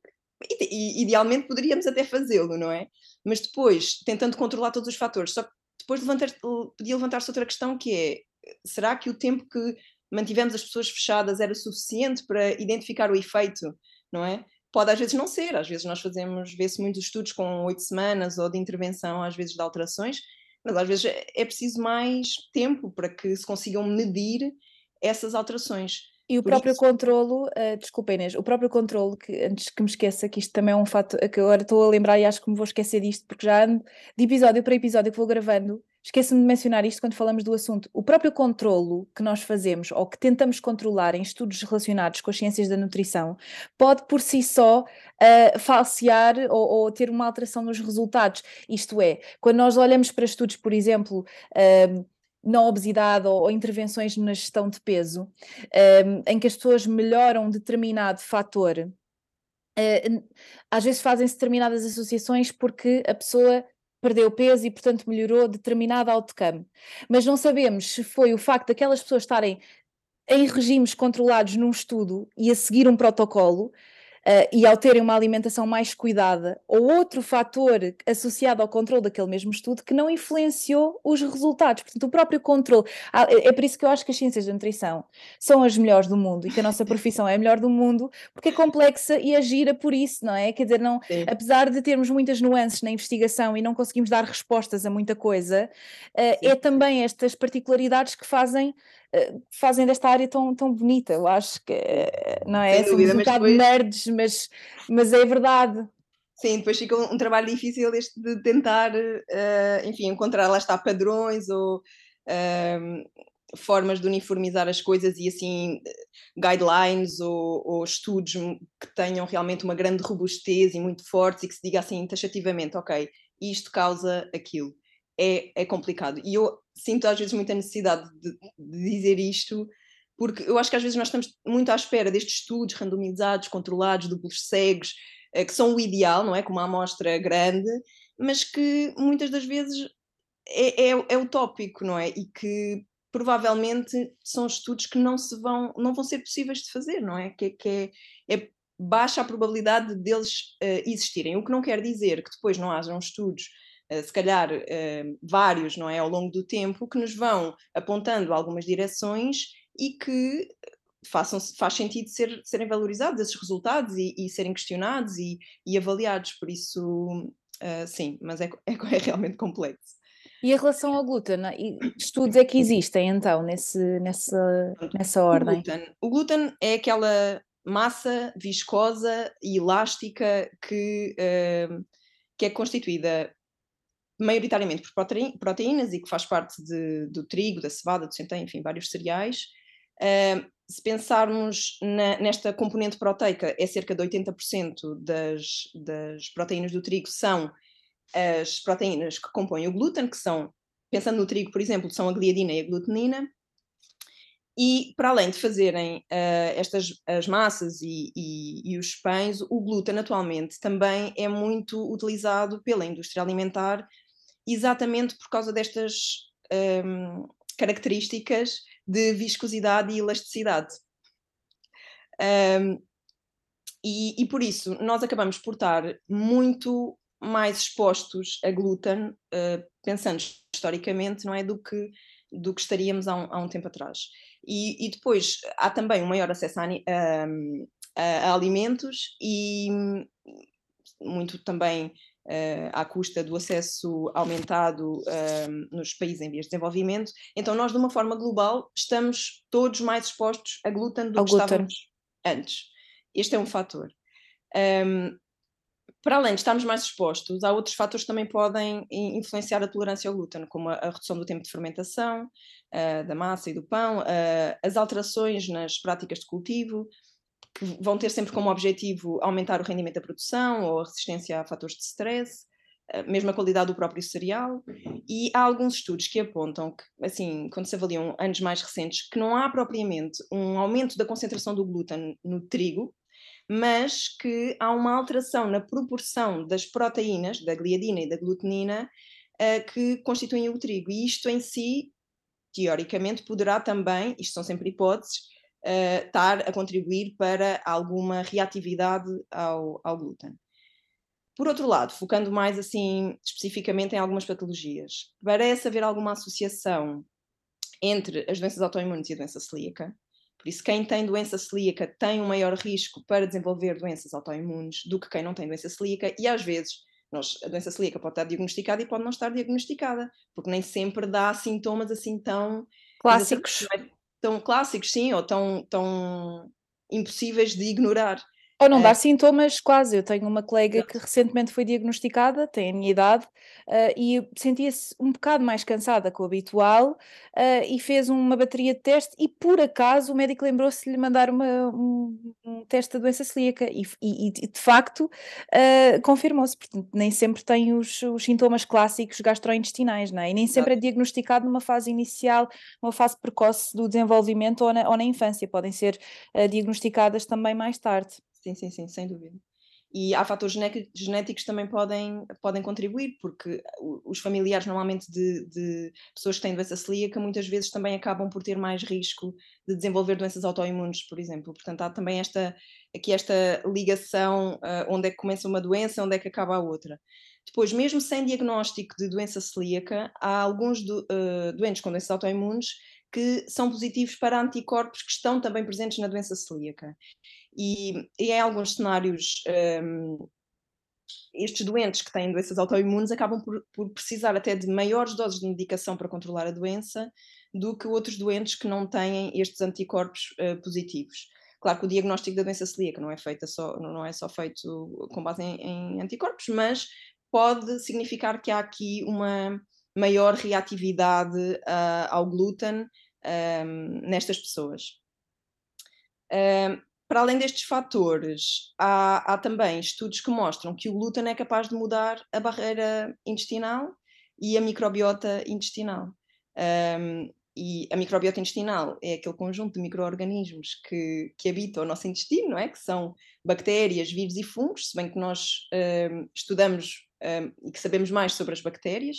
E, idealmente poderíamos até fazê-lo, não é? Mas depois, tentando controlar todos os fatores, só que depois levantar, podia levantar-se outra questão que é, será que o tempo que mantivemos as pessoas fechadas era suficiente para identificar o efeito, não é? Pode às vezes não ser, às vezes nós fazemos, vê-se muitos estudos com oito semanas ou de intervenção, às vezes de alterações, mas às vezes é preciso mais tempo para que se consigam medir essas alterações. E o Por próprio isso... controlo, uh, desculpa Inês, o próprio controlo, que antes que me esqueça, que isto também é um fato que agora estou a lembrar e acho que me vou esquecer disto, porque já ando de episódio para episódio que vou gravando, esqueço-me de mencionar isto quando falamos do assunto. O próprio controlo que nós fazemos, ou que tentamos controlar em estudos relacionados com as ciências da nutrição, pode por si só uh, falsear ou, ou, ter uma alteração nos resultados. Isto é, quando nós olhamos para estudos, por exemplo, uh, na obesidade ou, ou, intervenções na gestão de peso, um, em que as pessoas melhoram determinado fator, uh, às vezes fazem-se determinadas associações porque a pessoa perdeu peso e, portanto, melhorou determinado outcome. Mas não sabemos se foi o facto daquelas pessoas estarem em regimes controlados num estudo e a seguir um protocolo, uh, e ao terem uma alimentação mais cuidada, ou outro fator associado ao controle daquele mesmo estudo que não influenciou os resultados. Portanto, o próprio controle. É, é por isso que eu acho que as ciências da nutrição são as melhores do mundo e que a nossa profissão é a melhor do mundo, porque é complexa e é gira por isso, não é? Quer dizer, não, apesar de termos muitas nuances na investigação e não conseguimos dar respostas a muita coisa, uh, é também estas particularidades que fazem fazem desta área tão, tão bonita. Eu acho que, não é? Sem dúvida, Somos um bocado depois... nerds, mas, mas é verdade. Sim, depois fica um, um trabalho difícil este de tentar, uh, enfim, encontrar lá está padrões ou uh, formas de uniformizar as coisas e assim guidelines ou, ou, estudos que tenham realmente uma grande robustez e muito fortes e que se diga assim taxativamente, ok, isto causa aquilo. É, é complicado. E eu sinto às vezes muita necessidade de, de dizer isto, porque eu acho que às vezes nós estamos muito à espera destes estudos randomizados, controlados, duplos cegos, eh, que são o ideal, não é? Com uma amostra grande, mas que muitas das vezes é, é, é utópico, não é? E que provavelmente são estudos que não se vão, não vão ser possíveis de fazer, não é? Que, que é, é baixa a probabilidade deles uh, existirem, o que não quer dizer que depois não hajam estudos, se calhar uh, vários, não é, ao longo do tempo, que nos vão apontando algumas direções e que façam, faz sentido ser, serem valorizados esses resultados e, e serem questionados e, e, avaliados, por isso, sim, mas é, <laughs> é, é realmente complexo. E em relação ao glúten, estudos é que existem então nesse, nessa, nessa ordem? O glúten, o glúten é aquela massa viscosa e elástica que, uh, que é constituída maioritariamente por proteínas e que faz parte de, do trigo, da cevada, do centeio, enfim, vários cereais. Uh, se pensarmos na, nesta componente proteica, é cerca de 80% das, das proteínas do trigo são as proteínas que compõem o glúten, que são, pensando no trigo, por exemplo, são a gliadina e a glutenina, e para além de fazerem uh, estas as massas e, e, e, os pães, o glúten atualmente também é muito utilizado pela indústria alimentar, exatamente por causa destas um, características de viscosidade e elasticidade. Um, e, e, por isso nós acabamos por estar muito mais expostos a glúten, uh, pensando historicamente, não é? Do que, do que estaríamos há um, há um tempo atrás. E, e, depois há também um maior acesso a, a, a alimentos e muito também à custa do acesso aumentado uh, nos países em vias de desenvolvimento. Então, nós, de uma forma global, estamos todos mais expostos a glúten do Ao que glúten. estávamos antes. Este é um fator. Um, para além de estarmos mais expostos, há outros fatores que também podem influenciar a tolerância ao glúten, como a, a redução do tempo de fermentação uh, da massa e do pão, uh, as alterações nas práticas de cultivo, que vão ter sempre como objetivo aumentar o rendimento da produção ou a resistência a fatores de stress, uh, mesmo a qualidade do próprio cereal. E há alguns estudos que apontam que, assim, quando se avaliam anos mais recentes, que não há propriamente um aumento da concentração do glúten no trigo, mas que há uma alteração na proporção das proteínas, da gliadina e da glutenina, uh, que constituem o trigo. E isto em si, teoricamente, poderá também, isto são sempre hipóteses, uh, estar a contribuir para alguma reatividade ao, ao glúten. Por outro lado, focando mais assim especificamente em algumas patologias, parece haver alguma associação entre as doenças autoimunes e a doença celíaca, por isso, quem tem doença celíaca tem um maior risco para desenvolver doenças autoimunes do que quem não tem doença celíaca, e às vezes nós, a doença celíaca pode estar diagnosticada e pode não estar diagnosticada, porque nem sempre dá sintomas assim tão clássicos. Tão clássicos, sim, ou tão, tão impossíveis de ignorar. Ou não dar sintomas quase. Eu tenho uma colega que recentemente foi diagnosticada, tem a minha idade, uh, e sentia-se um bocado mais cansada que o habitual uh, e fez uma bateria de teste e por acaso o médico lembrou-se de lhe mandar uma, um, um, teste da doença celíaca e, e, e de facto uh, confirmou-se. Portanto, nem sempre tem os, os, sintomas clássicos gastrointestinais, não é? E nem sempre é diagnosticado numa fase inicial, numa fase precoce do desenvolvimento ou na, ou na infância. Podem ser diagnosticadas também mais tarde. Sim, sim, sim, sem dúvida. E há fatores genéticos também podem, podem contribuir, porque os familiares, normalmente, de, de, pessoas que têm doença celíaca, muitas vezes também acabam por ter mais risco de desenvolver doenças autoimunes, por exemplo. Portanto, há também esta, aqui esta ligação, uh, onde é que começa uma doença, onde é que acaba a outra. Depois, mesmo sem diagnóstico de doença celíaca, há alguns do, uh, doentes com doenças autoimunes que são positivos para anticorpos que estão também presentes na doença celíaca. E, e em alguns cenários, um, estes doentes que têm doenças autoimunes acabam por, por, precisar até de maiores doses de medicação para controlar a doença do que outros doentes que não têm estes anticorpos uh, positivos. Claro que o diagnóstico da doença celíaca não é, feito só, não é só feito com base em, em anticorpos, mas pode significar que há aqui uma maior reatividade uh, ao glúten um, nestas pessoas. Um, para além destes fatores, há, há, também estudos que mostram que o glúten é capaz de mudar a barreira intestinal e a microbiota intestinal. Um, e a microbiota intestinal é aquele conjunto de micro-organismos que, que habitam o nosso intestino, não é? Que são bactérias, vírus e fungos, se bem que nós um, estudamos um, e que sabemos mais sobre as bactérias.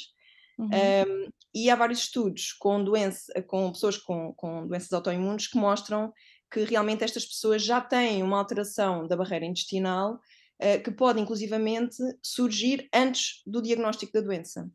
Uhum. Um, e há vários estudos com, doença, com pessoas com, com doenças autoimunes que mostram que realmente estas pessoas já têm uma alteração da barreira intestinal uh, que pode inclusivamente surgir antes do diagnóstico da doença.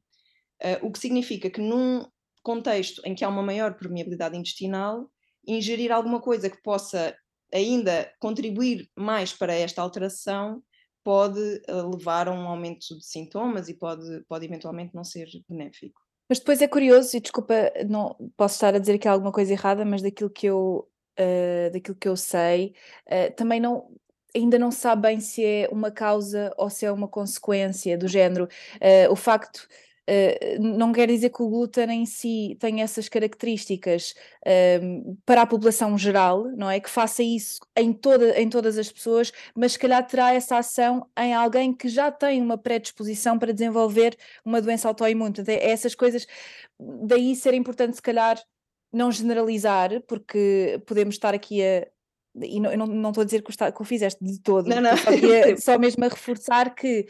Uh, o que significa que num contexto em que há uma maior permeabilidade intestinal, ingerir alguma coisa que possa ainda contribuir mais para esta alteração pode uh, levar a um aumento de sintomas e pode, pode eventualmente não ser benéfico. Mas depois é curioso, e desculpa, não posso estar a dizer aqui alguma coisa errada, mas daquilo que eu, uh, daquilo que eu sei, uh, também não, ainda não sabe bem se é uma causa ou se é uma consequência do género. Uh, o facto Uh, não quer dizer que o glúten em si tenha essas características uh, para a população geral, não é? Que faça isso em, toda, em todas as pessoas, mas se calhar terá essa ação em alguém que já tem uma predisposição para desenvolver uma doença autoimune. É essas coisas, daí ser importante se calhar não generalizar, porque podemos estar aqui a, e não, eu não, estou a dizer que o, que o fizeste de todo, não, não. Só, <laughs> só mesmo a reforçar que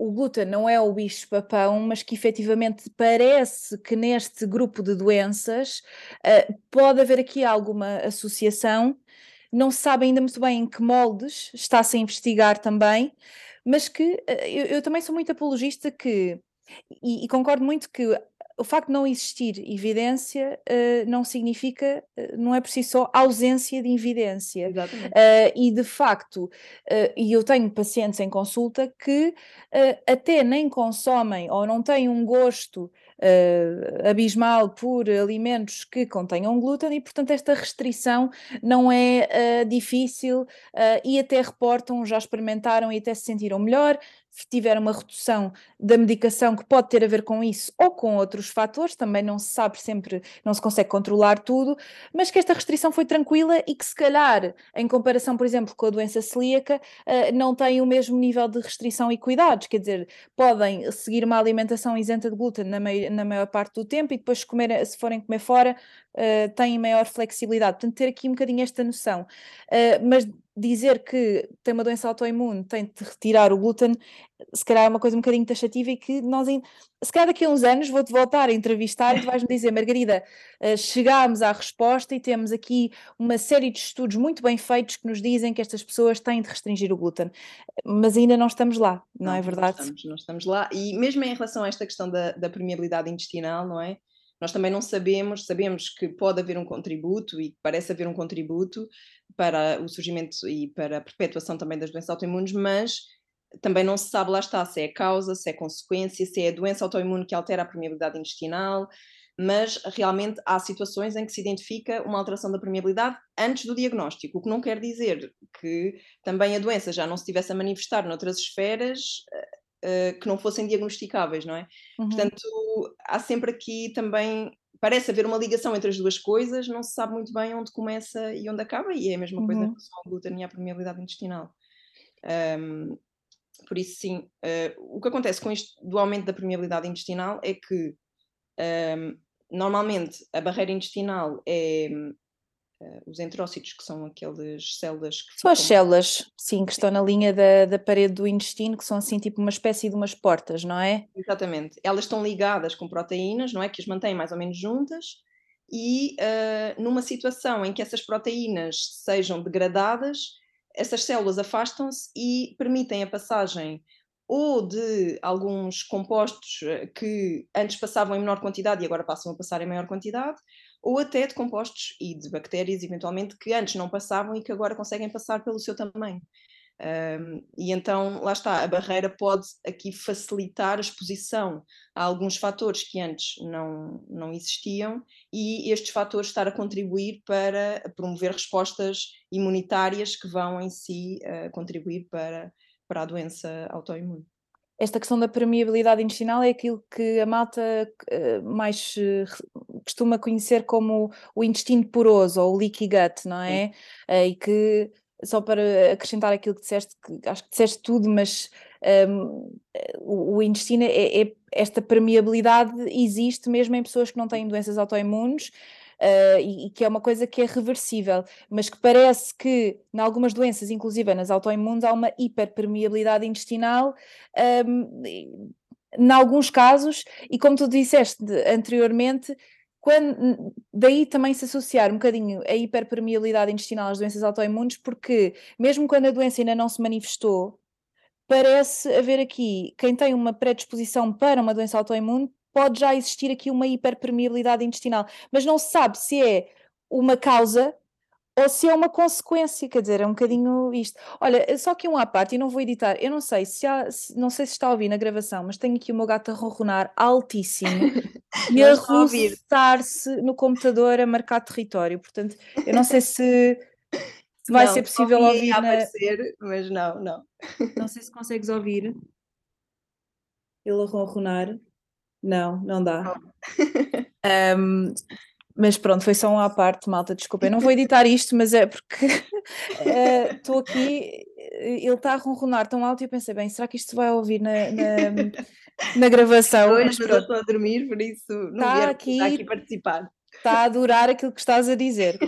o glúten não é o bicho-papão, mas que efetivamente parece que neste grupo de doenças uh, pode haver aqui alguma associação. Não se sabe ainda muito bem em que moldes está-se a investigar também, mas que uh, eu, eu, também sou muito apologista que, e, e concordo muito que o facto de não existir evidência uh, não significa, uh, não é por si só ausência de evidência. Uh, e de facto, e eu tenho pacientes em consulta que até nem consomem ou não têm um gosto abismal por alimentos que contenham glúten e, portanto, esta restrição não é difícil e até reportam, já experimentaram e até se sentiram melhor tiver uma redução da medicação que pode ter a ver com isso ou com outros fatores, também não se sabe sempre, não se consegue controlar tudo, mas que esta restrição foi tranquila e que se calhar, em comparação, por exemplo, com a doença celíaca, uh, não tem o mesmo nível de restrição e cuidados, quer dizer, podem seguir uma alimentação isenta de glúten na, maior parte do tempo e depois comer, se forem comer fora, uh, têm maior flexibilidade, portanto ter aqui um bocadinho esta noção, uh, mas dizer que tem uma doença autoimune tem de retirar o glúten, se calhar é uma coisa um bocadinho taxativa e que nós, se calhar daqui a uns anos vou-te voltar a entrevistar e tu vais-me dizer, Margarida, uh, chegámos à resposta e temos aqui uma série de estudos muito bem feitos que nos dizem que estas pessoas têm de restringir o glúten, mas ainda não estamos lá, não, não é verdade? Não estamos, não estamos lá e mesmo em relação a esta questão da, da permeabilidade intestinal, não é? Nós também não sabemos, sabemos que pode haver um contributo e parece haver um contributo para o surgimento e para a perpetuação também das doenças autoimunes, mas também não se sabe, lá está, se é causa, se é consequência, se é a doença autoimune que altera a permeabilidade intestinal, mas realmente há situações em que se identifica uma alteração da permeabilidade antes do diagnóstico, o que não quer dizer que também a doença já não se estivesse a manifestar noutras esferas uh, que não fossem diagnosticáveis, não é? Uhum. Portanto, há sempre aqui também, parece haver uma ligação entre as duas coisas, não se sabe muito bem onde começa e onde acaba, e é a mesma uhum. coisa em relação ao glúten e à permeabilidade intestinal. Um, por isso, sim, uh, o que acontece com isto do aumento da permeabilidade intestinal é que um, normalmente a barreira intestinal é uh, os entrócitos, que são aquelas células que. São as células, sim, que estão na linha da, da parede do intestino, que são assim tipo uma espécie de umas portas, não é? Exatamente. Elas estão ligadas com proteínas, não é? Que as mantêm mais ou menos juntas. E uh, numa situação em que essas proteínas sejam degradadas, essas células afastam-se e permitem a passagem ou de alguns compostos eh, que antes passavam em menor quantidade e agora passam a passar em maior quantidade, ou até de compostos e de bactérias, eventualmente, que antes não passavam e que agora conseguem passar pelo seu tamanho. Um, e então, lá está, a barreira pode aqui facilitar a exposição a alguns fatores que antes não, não existiam e estes fatores estar a contribuir para promover respostas imunitárias que vão em si uh, contribuir para, para a doença autoimune esta questão da permeabilidade intestinal é aquilo que a malta uh, mais uh, costuma conhecer como o intestino poroso ou o leaky gut, não é? Uh, e que só para acrescentar aquilo que disseste, que acho que disseste tudo, mas um, o, o, intestino é, é, esta permeabilidade existe mesmo em pessoas que não têm doenças autoimunes uh, e, que é uma coisa que é reversível, mas que parece que em algumas doenças, inclusive nas autoimunes, há uma hiperpermeabilidade intestinal. Um, em alguns casos, e como tu disseste anteriormente, quando, daí também se associar um bocadinho a hiperpermeabilidade intestinal às doenças autoimunes, porque mesmo quando a doença ainda não se manifestou, parece haver aqui, quem tem uma predisposição para uma doença autoimune, pode já existir aqui uma hiperpermeabilidade intestinal, mas não se sabe se é uma causa ou se é uma consequência, quer dizer, é um bocadinho isto. Olha, só que um à parte, e não vou editar, eu não sei se, há, não sei se está a ouvir na gravação, mas tenho aqui o meu gato a ronronar altíssimo <laughs> e a roçar-se no computador a marcar território, portanto, eu não sei se, se vai não, ser possível ouvir. Na... aparecer, mas não, não. Não sei se consegues ouvir ele a ronronar. Não, não dá. Um, <laughs> mas pronto, foi só um à parte, malta, desculpa. Eu não vou editar isto, mas é porque <laughs> eh, estou uh, aqui, ele está a ronronar tão alto e eu pensei, bem, será que isto se vai ouvir na, na, na gravação? Pois, mas, eu estou a dormir, por isso não tá aqui, está aqui participar. Está a adorar aquilo que estás a dizer.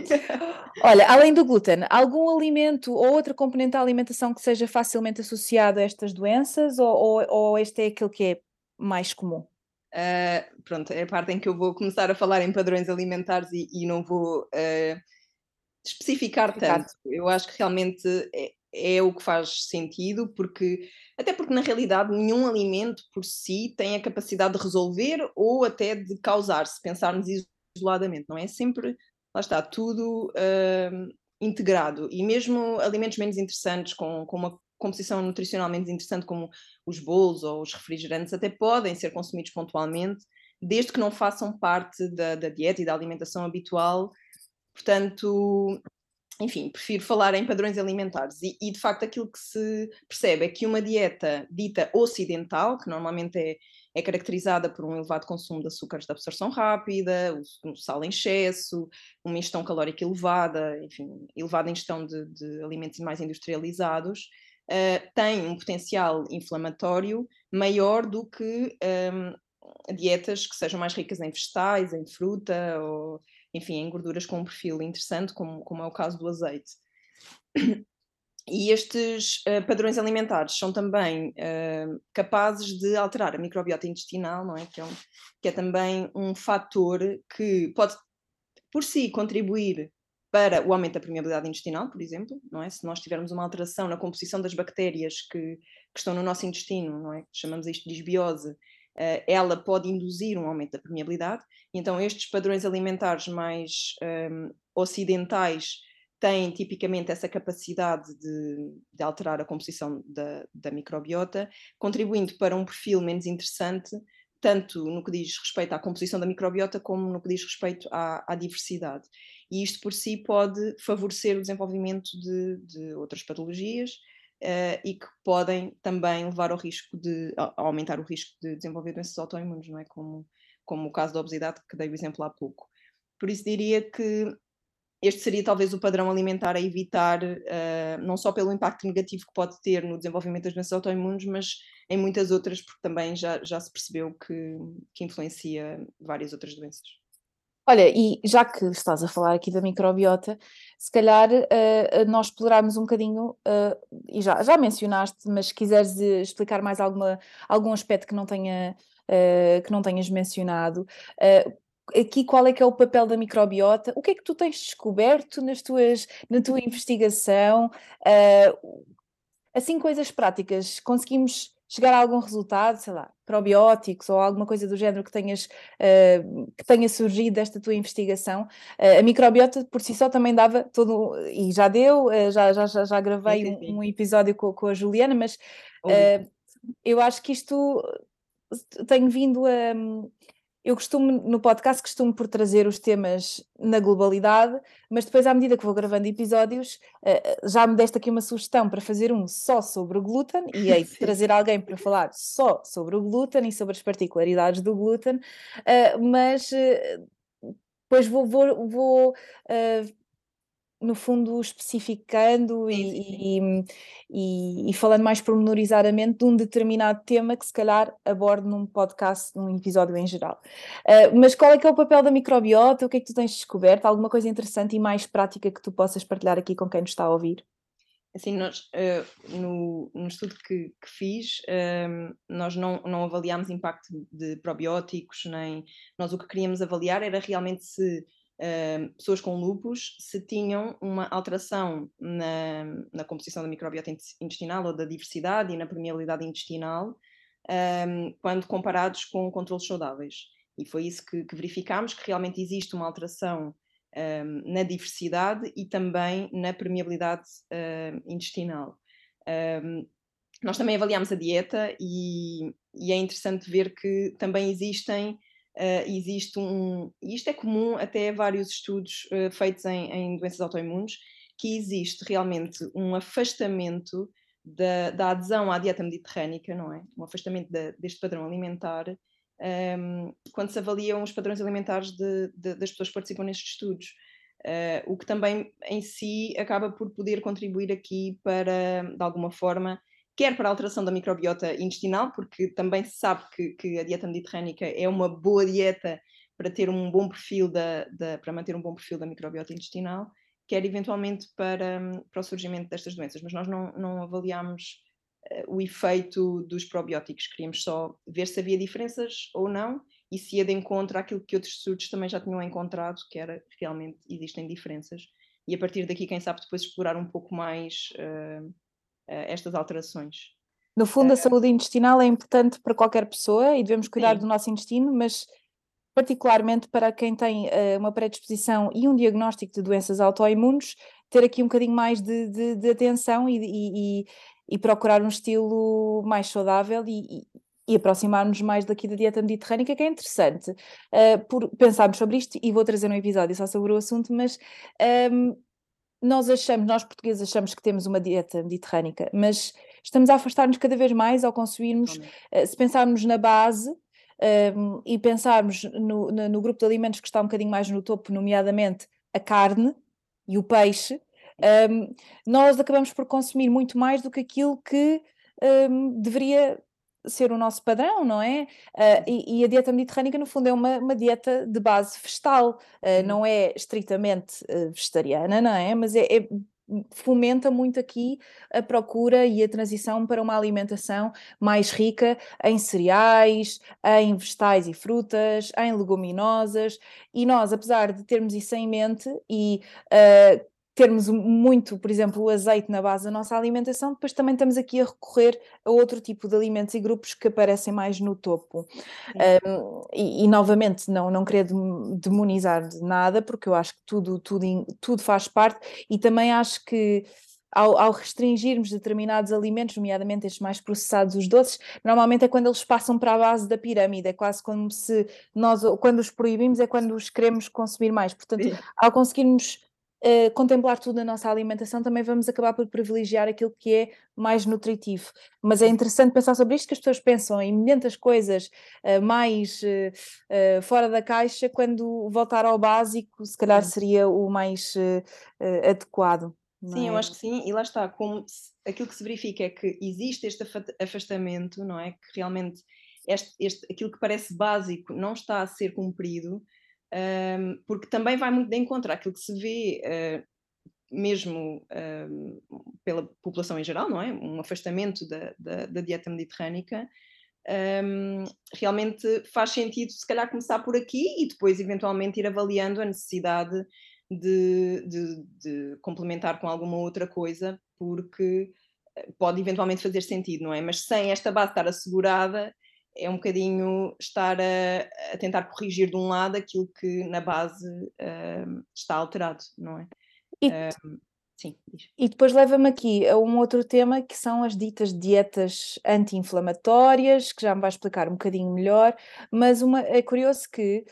Olha, além do glúten, algum alimento ou outra componente da alimentação que seja facilmente associado a estas doenças ou, ou, ou este é aquele que é mais comum? Uh, pronto, é a parte em que eu vou começar a falar em padrões alimentares e, e não vou uh, especificar tanto. Eu acho que realmente é, é, o que faz sentido, porque até porque na realidade nenhum alimento por si tem a capacidade de resolver ou até de causar, se pensarmos isoladamente, não é? Sempre, lá está, tudo uh, integrado. E mesmo alimentos menos interessantes, com, com uma composição nutricionalmente interessante, como os bolos ou os refrigerantes, até podem ser consumidos pontualmente, desde que não façam parte da, da dieta e da alimentação habitual. Portanto, enfim, prefiro falar em padrões alimentares. E, e, de facto, aquilo que se percebe é que uma dieta dita ocidental, que normalmente é, é caracterizada por um elevado consumo de açúcares de absorção rápida, o, sal em excesso, uma ingestão calórica elevada, enfim, elevada ingestão de, de alimentos mais industrializados, uh, tem um potencial inflamatório maior do que um, ehm, dietas que sejam mais ricas em vegetais, em fruta, ou enfim, em gorduras com um perfil interessante, como, como é o caso do azeite. E estes uh, padrões alimentares são também uh, capazes de alterar a microbiota intestinal, não é? Que, é um, que é também um fator que pode, por si, contribuir para o aumento da permeabilidade intestinal, por exemplo, não é? Se nós tivermos uma alteração na composição das bactérias que, que estão no nosso intestino, não é? Chamamos isto de disbiose, uh, ela pode induzir um aumento da permeabilidade. Então estes padrões alimentares mais um, ehm, ocidentais têm tipicamente essa capacidade de, de alterar a composição da, da microbiota, contribuindo para um perfil menos interessante tanto no que diz respeito à composição da microbiota como no que diz respeito à, à diversidade. E isto por si pode favorecer o desenvolvimento de, de outras patologias uh, e que podem também levar ao risco de aumentar o risco de desenvolver doenças autoimunes, não é? Como, como o caso da obesidade, que dei o exemplo há pouco. Por isso diria que este seria talvez o padrão alimentar a evitar, uh, não só pelo impacto negativo que pode ter no desenvolvimento das doenças autoimunes, mas em muitas outras, porque também já, já se percebeu que, que influencia várias outras doenças. Olha, e já que estás a falar aqui da microbiota, se calhar uh, nós explorarmos um bocadinho, uh, e já, já mencionaste, mas se quiseres explicar mais alguma, algum aspecto que não, tenha, uh, que não tenhas mencionado, aqui qual é que é o papel da microbiota, o que é que tu tens descoberto nas tuas, na tua investigação, assim coisas práticas, conseguimos chegar a algum resultado, sei lá, probióticos ou alguma coisa do género que, tenhas, uh, que tenha surgido desta tua investigação. Uh, a microbiota por si só também dava todo, e já deu, uh, já, já, já, já gravei sim, sim. Um, um, episódio com, com, a Juliana, mas eu acho que isto tem vindo a eu costumo, no podcast, costumo por trazer os temas na globalidade, mas depois, à medida que vou gravando episódios, eh, eh, já me deste aqui uma sugestão para fazer um só sobre o glúten, e aí <laughs> trazer alguém para falar só sobre o glúten e sobre as particularidades do glúten, eh, mas depois vou, vou, vou no fundo, especificando e, e, e, falando mais pormenorizadamente de um determinado tema que se calhar abordo num podcast, num episódio em geral. Uh, mas qual é que é o papel da microbiota? O que é que tu tens descoberto? Alguma coisa interessante e mais prática que tu possas partilhar aqui com quem nos está a ouvir? Assim, nós, uh, no, no, estudo que, que fiz, nós não, não avaliámos impacto de probióticos, nem nós o que queríamos avaliar era realmente se pessoas com lupus se tinham uma alteração na, na, composição da microbiota intestinal ou da diversidade e na permeabilidade intestinal um, quando comparados com controles saudáveis. E foi isso que, que verificámos, que realmente existe uma alteração um, na diversidade e também na permeabilidade intestinal. nós também avaliámos a dieta e, e é interessante ver que também existem Uh, existe um, e isto é comum até vários estudos uh, feitos em, em, doenças autoimunes, que existe realmente um afastamento da, da, adesão à dieta mediterrânica, não é? Um afastamento deste padrão alimentar, um, quando se avaliam os padrões alimentares de, de, das pessoas que participam nestes estudos. Uh, o que também em si acaba por poder contribuir aqui para, de alguma forma, quer para a alteração da microbiota intestinal, porque também se sabe que, que a dieta mediterrânica é uma boa dieta para ter um bom perfil da, da, para manter um bom perfil da microbiota intestinal, quer eventualmente para, para o surgimento destas doenças, mas nós não, não avaliámos uh, o efeito dos probióticos, queríamos só ver se havia diferenças ou não e se ia de encontro àquilo que outros estudos também já tinham encontrado, que era realmente existem diferenças. E a partir daqui, quem sabe depois explorar um pouco mais uh, eh, estas alterações. No fundo, a eh, saúde intestinal é importante para qualquer pessoa e devemos cuidar Sim. do nosso intestino, mas particularmente para quem tem uh, uma predisposição e um diagnóstico de doenças autoimunes, ter aqui um bocadinho mais de, de, de atenção e, e, e, procurar um estilo mais saudável e, e aproximar-nos mais daqui da dieta mediterrânica, que é interessante uh, por pensarmos sobre isto, e vou trazer um episódio só sobre o assunto, mas um, ehm, nós achamos, nós portugueses achamos que temos uma dieta mediterrânica, mas estamos a afastar-nos cada vez mais ao consumirmos, uh, se pensarmos na base um, ehm, e pensarmos no, no, no, grupo de alimentos que está um bocadinho mais no topo, nomeadamente a carne e o peixe, um, ehm, nós acabamos por consumir muito mais do que aquilo que um, ehm, deveria ser o nosso padrão, não é? Uh, e, e, a dieta mediterrânica, no fundo, é uma, uma dieta de base vegetal, uh, não é estritamente uh, vegetariana, não é? Mas é, é, fomenta muito aqui a procura e a transição para uma alimentação mais rica em cereais, em vegetais e frutas, em leguminosas, e nós, apesar de termos isso em mente e termos muito, por exemplo, o azeite na base da nossa alimentação, depois também estamos aqui a recorrer a outro tipo de alimentos e grupos que aparecem mais no topo. Um, e, e, novamente, não, não querer demonizar de nada, porque eu acho que tudo, tudo, tudo faz parte, e também acho que. Ao, ao, restringirmos determinados alimentos, nomeadamente estes mais processados, os doces, normalmente é quando eles passam para a base da pirâmide, é quase como se nós, quando os proibimos, é quando os queremos consumir mais. Portanto, ao conseguirmos uh, contemplar tudo na nossa alimentação, também vamos acabar por privilegiar aquilo que é mais nutritivo. Mas é interessante pensar sobre isto, que as pessoas pensam em muitas coisas uh, mais uh, fora da caixa, quando voltar ao básico, se calhar seria o mais adequado. Sim, é? eu acho que sim, e lá está, como aquilo que se verifica é que existe este afastamento, não é? Que realmente este, este, aquilo que parece básico não está a ser cumprido, um, porque também vai muito de encontro àquilo que se vê uh, mesmo um, pela população em geral, não é? Um afastamento da, da, da dieta mediterrânica. Um, realmente faz sentido, se calhar, começar por aqui e depois, eventualmente, ir avaliando a necessidade de, de, de complementar com alguma outra coisa, porque pode eventualmente fazer sentido, não é? Mas sem esta base estar assegurada, é um bocadinho estar a, a tentar corrigir de um lado aquilo que na base uh, está alterado, não é? E, uh, sim. E depois leva-me aqui a um outro tema que são as ditas dietas anti-inflamatórias, que já me vai explicar um bocadinho melhor, mas uma, é curioso que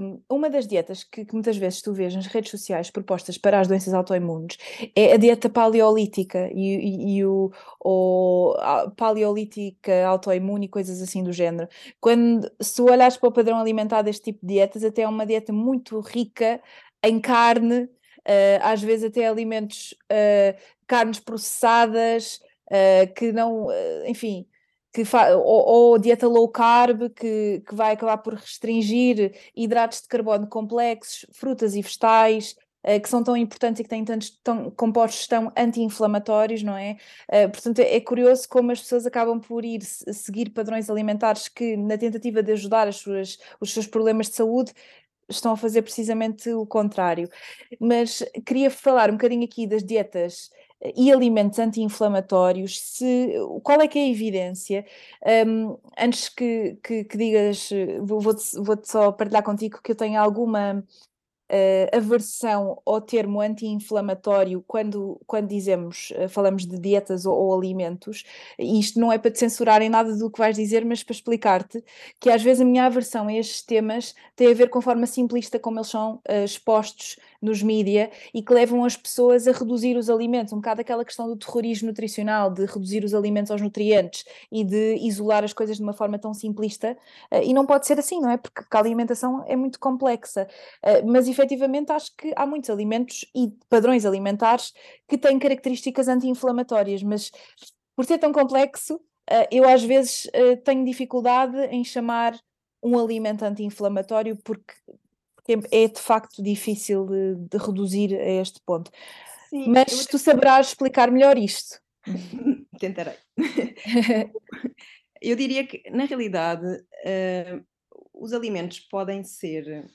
um, uma das dietas que, que, muitas vezes tu vês nas redes sociais propostas para as doenças autoimunes é a dieta paleolítica e, e, e o, paleolítica autoimune e coisas assim do género. Quando se olhares para o padrão alimentar deste tipo de dietas, até é uma dieta muito rica em carne, uh, às vezes até alimentos, uh, carnes processadas, uh, que não, enfim, que ou, ou, dieta low carb, que, que vai acabar por restringir hidratos de carbono complexos, frutas e vegetais, que são tão importantes e que têm tantos tão, compostos tão anti-inflamatórios, não é? Uh, portanto, é curioso como as pessoas acabam por ir seguir padrões alimentares que, na tentativa de ajudar as suas, os seus problemas de saúde, estão a fazer precisamente o contrário. Mas queria falar um bocadinho aqui das dietas e alimentos anti-inflamatórios, se, qual é que é a evidência? Um, antes que, que, que digas, vou-te vou só partilhar contigo que eu tenho alguma uh, aversão ao termo anti-inflamatório quando, quando dizemos, uh, falamos de dietas ou, ou, alimentos, e isto não é para te censurar em nada do que vais dizer, mas para explicar-te que às vezes a minha aversão a estes temas tem a ver com a forma simplista como eles são uh, expostos nos mídia e que levam as pessoas a reduzir os alimentos, um bocado aquela questão do terrorismo nutricional, de reduzir os alimentos aos nutrientes e de isolar as coisas de uma forma tão simplista, e não pode ser assim, não é? Porque a alimentação é muito complexa, mas efetivamente acho que há muitos alimentos e padrões alimentares que têm características anti-inflamatórias, mas por ser tão complexo, eh, eu às vezes eh, tenho dificuldade em chamar um alimento anti-inflamatório porque é de facto difícil de, de reduzir a este ponto. Sim, Mas tu saberás explicar melhor isto. <laughs> Tentarei. <laughs> eu diria que, na realidade, uh, os alimentos podem ser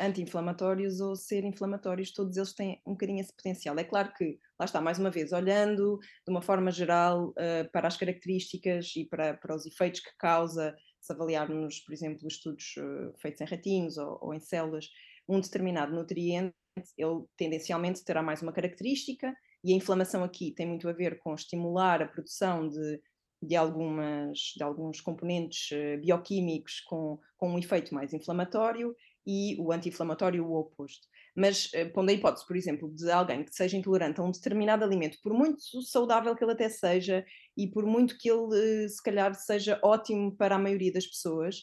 anti-inflamatórios ou ser inflamatórios, todos eles têm um bocadinho esse potencial. É claro que, lá está, mais uma vez, olhando de uma forma geral uh, para as características e para, para os efeitos que causa, se avaliarmos, por exemplo, estudos uh, feitos em ratinhos ou, ou, em células, um determinado nutriente, ele tendencialmente terá mais uma característica, e a inflamação aqui tem muito a ver com estimular a produção de, de, algumas, de alguns componentes uh, bioquímicos com, com um efeito mais inflamatório, e o anti-inflamatório o oposto. Mas eh, pondo a hipótese, por exemplo, de alguém que seja intolerante a um determinado alimento, por muito saudável que ele até seja e por muito que ele eh, se calhar seja ótimo para a maioria das pessoas,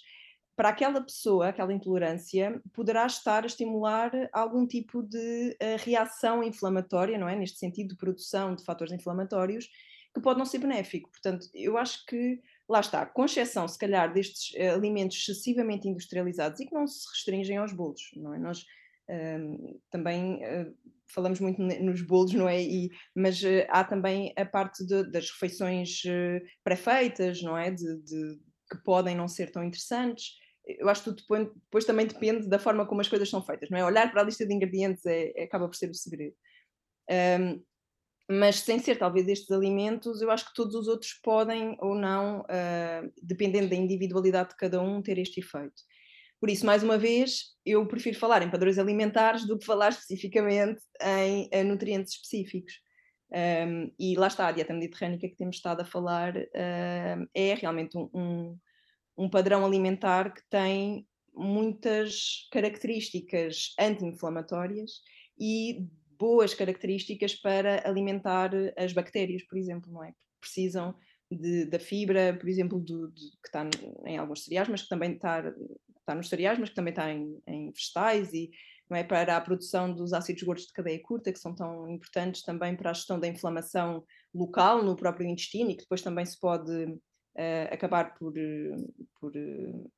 para aquela pessoa, aquela intolerância, poderá estar a estimular algum tipo de uh, reação inflamatória, não é? Neste sentido de produção de fatores inflamatórios, que pode não ser benéfico. Portanto, eu acho que lá está, com exceção, se calhar, destes alimentos excessivamente industrializados e que não se restringem aos bolos, não é? Nós uh, também uh, falamos muito nos bolos, não é? E, mas eh, há também a parte de, das refeições pré-feitas, não é? De, de, que podem não ser tão interessantes. Eu acho que depois, depois, também depende da forma como as coisas são feitas, não é? Olhar para a lista de ingredientes é, é acaba por ser o segredo. Um, mas sem ser talvez estes alimentos, eu acho que todos os outros podem ou não, uh, dependendo da individualidade de cada um, ter este efeito. Por isso, mais uma vez, eu prefiro falar em padrões alimentares do que falar especificamente em, em nutrientes específicos. Um, e lá está, a dieta mediterrânica que temos estado a falar é realmente um, um, padrão alimentar que tem muitas características anti-inflamatórias e boas características para alimentar as bactérias, por exemplo, não é? Precisam de, da fibra, por exemplo, do, de, que está em alguns cereais, mas que também está, está nos cereais, mas que também está em, em vegetais e é para a produção dos ácidos gordos de cadeia curta, que são tão importantes também para a gestão da inflamação local no próprio intestino e que depois também se pode uh, acabar por, por uh,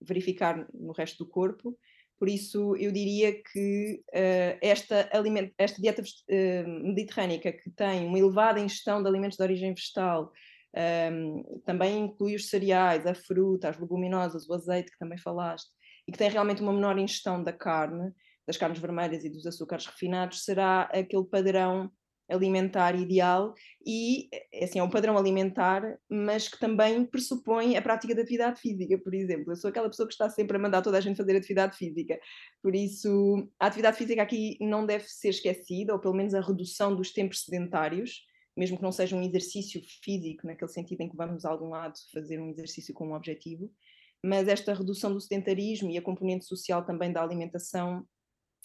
verificar no resto do corpo. Por isso, eu diria que uh, esta, esta, dieta mediterrânica, que tem uma elevada ingestão de alimentos de origem vegetal, um, também inclui os cereais, a fruta, as leguminosas, o azeite, que também falaste, e que tem realmente uma menor ingestão da carne, das carnes vermelhas e dos açúcares refinados, será aquele padrão alimentar ideal e é assim, é um padrão alimentar, mas que também pressupõe a prática de atividade física, por exemplo. Eu sou aquela pessoa que está sempre a mandar toda a gente fazer atividade física. Por isso, a atividade física aqui não deve ser esquecida, ou pelo menos a redução dos tempos sedentários, mesmo que não seja um exercício físico, naquele sentido em que vamos a algum lado fazer um exercício com um objetivo, mas esta redução do sedentarismo e a componente social também da alimentação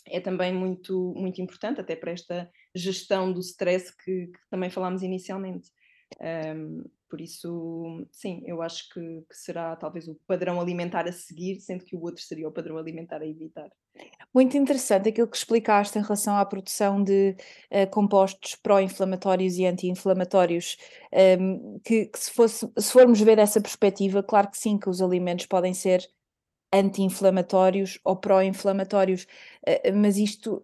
é também muito, muito importante, até para esta gestão do stress que, que também falámos inicialmente. Um, por isso, sim, eu acho que, que, será talvez o padrão alimentar a seguir, sendo que o outro seria o padrão alimentar a evitar. Muito interessante aquilo que explicaste em relação à produção de uh, compostos pró-inflamatórios e anti-inflamatórios, um, que, que, se, fosse, se formos ver essa perspectiva, claro que sim, que os alimentos podem ser anti-inflamatórios ou pró-inflamatórios, uh, mas isto,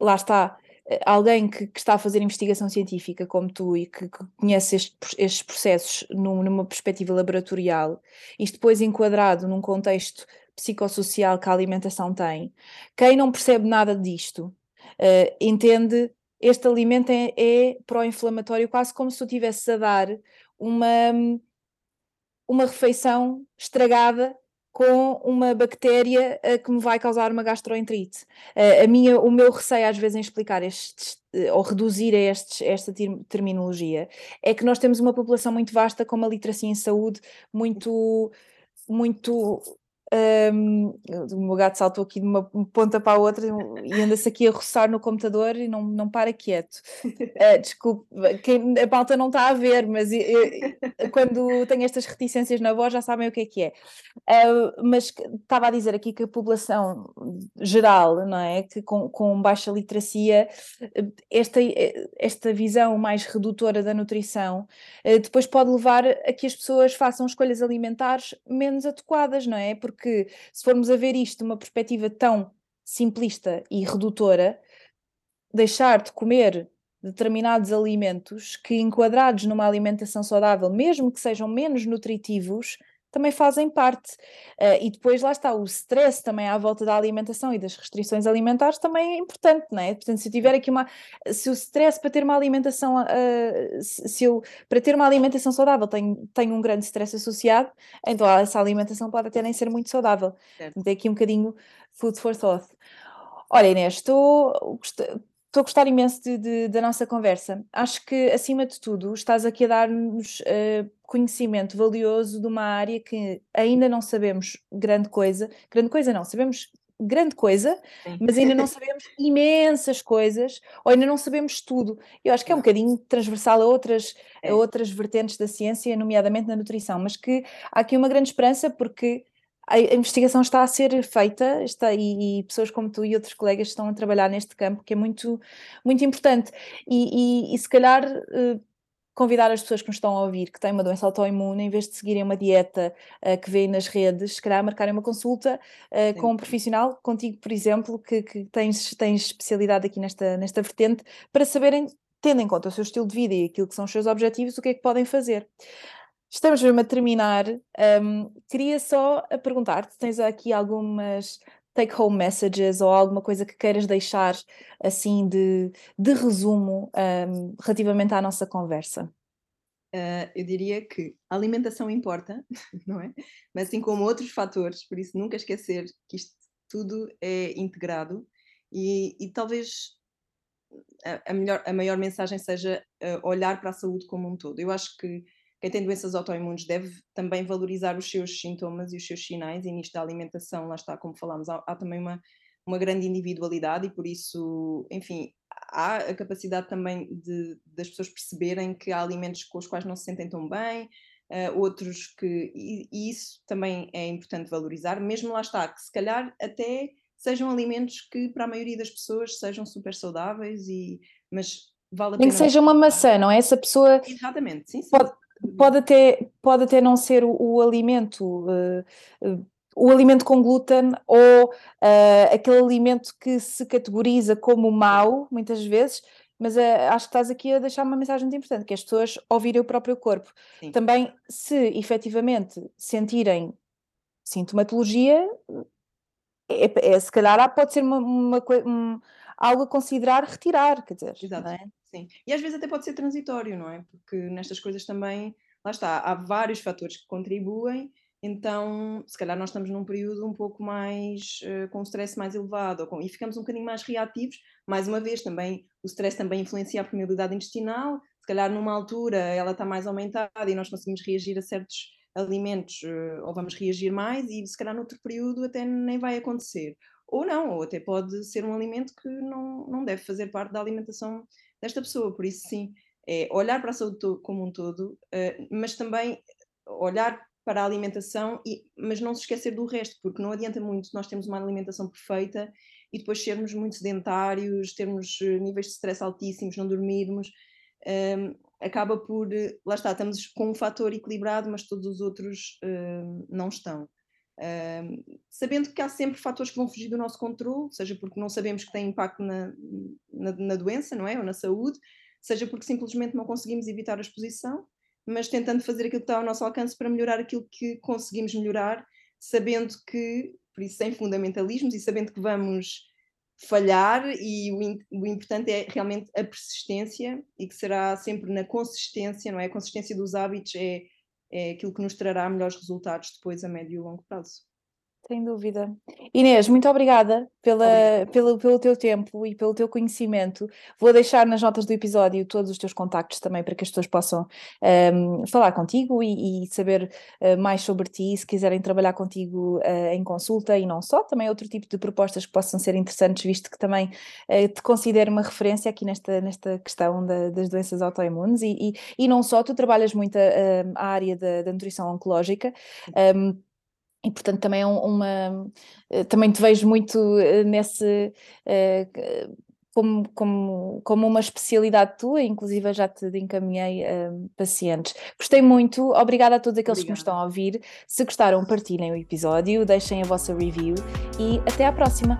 lá está, alguém que, que, está a fazer investigação científica como tu e que, que conhece este, estes processos num, numa perspectiva laboratorial, isto depois enquadrado num contexto psicossocial que a alimentação tem, quem não percebe nada disto uh, entende este alimento é, é pró-inflamatório quase como se tu estivesse a dar uma, uma refeição estragada com uma bactéria uh, que me vai causar uma gastroenterite. Uh, a minha, o meu receio às vezes em explicar estes, ou reduzir estes, esta terminologia é que nós temos uma população muito vasta com uma literacia em saúde muito muito um, o meu gato saltou aqui de uma ponta para a outra e anda-se aqui a roçar no computador e não, não para quieto. Uh, <laughs> desculpe, quem, a pauta não está a ver, mas eu, eu, quando tenho estas reticências na voz já sabem o que é que é. Uh, mas estava a dizer aqui que a população geral, não é? Que com, com baixa literacia, esta, esta visão mais redutora da nutrição uh, depois pode levar a que as pessoas façam escolhas alimentares menos adequadas, não é? Porque porque se formos a ver isto de uma perspectiva tão simplista e redutora, deixar de comer determinados alimentos que, enquadrados numa alimentação saudável, mesmo que sejam menos nutritivos, também fazem parte. Uh, e depois lá está, o stress também à volta da alimentação e das restrições alimentares também é importante, não é? Portanto, se eu tiver aqui uma. Se o stress para ter uma alimentação. Uh, se eu, para ter uma alimentação saudável, tenho, tenho um grande stress associado, então essa alimentação pode até nem ser muito saudável. Tem aqui um bocadinho food for thought. Olha, Inês, estou. Estou a gostar imenso de, de, da nossa conversa. Acho que, acima de tudo, estás aqui a dar-nos uh, conhecimento valioso de uma área que ainda não sabemos grande coisa. Grande coisa não, sabemos grande coisa, Sim. mas ainda não sabemos <laughs> imensas coisas, ou ainda não sabemos tudo. Eu acho que é um bocadinho transversal a outras, a é. outras vertentes da ciência, nomeadamente na nutrição, mas que há aqui uma grande esperança porque a investigação está a ser feita está, e, e, pessoas como tu e outros colegas estão a trabalhar neste campo que é muito, muito importante e, e, e se calhar uh, convidar as pessoas que nos estão a ouvir que têm uma doença autoimune, em vez de seguirem uma dieta uh, que vêem nas redes, se calhar marcarem uma consulta uh, com um profissional, contigo por exemplo, que, que tens, tens especialidade aqui nesta, nesta vertente, para saberem, tendo em conta o seu estilo de vida e aquilo que são os seus objetivos, o que é que podem fazer. Estamos mesmo a terminar. Um, queria só perguntar-te: tens aqui algumas take-home messages ou alguma coisa que queiras deixar assim de, de resumo um, relativamente à nossa conversa? Uh, eu diria que a alimentação importa, <laughs> não é? Mas assim como outros fatores, por isso nunca esquecer que isto tudo é integrado e, e talvez a, a, melhor, a maior mensagem seja uh, olhar para a saúde como um todo. Eu acho que quem tem doenças autoimunes deve também valorizar os seus sintomas e os seus sinais, e nisto da alimentação, lá está, como falámos, há, há também uma, uma grande individualidade e por isso, enfim, há a capacidade também de, das pessoas perceberem que há alimentos com os quais não se sentem tão bem, uh, outros que. E, e, isso também é importante valorizar, mesmo lá está, que se calhar até sejam alimentos que para a maioria das pessoas sejam super saudáveis, e, mas vale a pena. Nem que seja uma maçã, não é? Essa pessoa. Exatamente, sim, sim. Pode, pode até, pode até não ser o, o alimento, uh, uh, o alimento com glúten ou uh, aquele alimento que se categoriza como mau, muitas vezes, mas acho que estás aqui a deixar uma mensagem muito importante, que é as pessoas ouvirem o próprio corpo. Sim. Também, se efetivamente sentirem sintomatologia, é, é, se calhar pode ser uma, uma, uma, algo a considerar retirar, quer dizer. Exato. É? Sim, e às vezes até pode ser transitório, não é? Porque nestas coisas também, lá está, há vários fatores que contribuem, então se calhar nós estamos num período um pouco mais uh, com um stress mais elevado com, e ficamos um bocadinho mais reativos. Mais uma vez, também o stress também influencia a permeabilidade intestinal, se calhar numa altura ela está mais aumentada e nós conseguimos reagir a certos alimentos uh, ou vamos reagir mais e se calhar noutro período até nem vai acontecer. Ou não, ou até pode ser um alimento que não, não deve fazer parte da alimentação desta pessoa. Por isso, sim, é olhar para a saúde como um todo, uh, mas também olhar para a alimentação, e, mas não se esquecer do resto, porque não adianta muito nós termos uma alimentação perfeita e depois sermos muito sedentários, termos eh, níveis de stress altíssimos, não dormirmos. Um, acaba por, lá está, estamos com um fator equilibrado, mas todos os outros um, não estão. Sabendo que há sempre fatores que vão fugir do nosso controle, seja porque não sabemos que têm impacto na, na, na doença, não é? Ou na saúde, seja porque simplesmente não conseguimos evitar a exposição, mas tentando fazer aquilo que está ao nosso alcance para melhorar aquilo que conseguimos melhorar, sabendo que, por isso sem fundamentalismos e sabendo que vamos falhar e o, o, importante é realmente a persistência e que será sempre na consistência, não é? A consistência dos hábitos é, é aquilo que nos trará melhores resultados depois a médio e longo prazo. Sem dúvida. Inês, muito obrigada pela, pelo, pelo teu tempo e pelo teu conhecimento. Vou deixar nas notas do episódio todos os teus contactos também para que as pessoas possam um, falar contigo e, e saber uh, mais sobre ti, se quiserem trabalhar contigo uh, em consulta e não só, também outro tipo de propostas que possam ser interessantes, visto que também uh, te considero uma referência aqui nesta, nesta questão da, das doenças autoimunes e, e, e, não só, tu trabalhas muito a, a área da, da nutrição oncológica. Um, e portanto também é uma eh, também te vejo muito eh, nesse eh, como, como, como uma especialidade tua, inclusive já te encaminhei um, pacientes. Gostei muito, obrigada a todos aqueles Obrigada. que nos estão a ouvir. Se gostaram, partilhem o episódio, deixem a vossa review e até à próxima.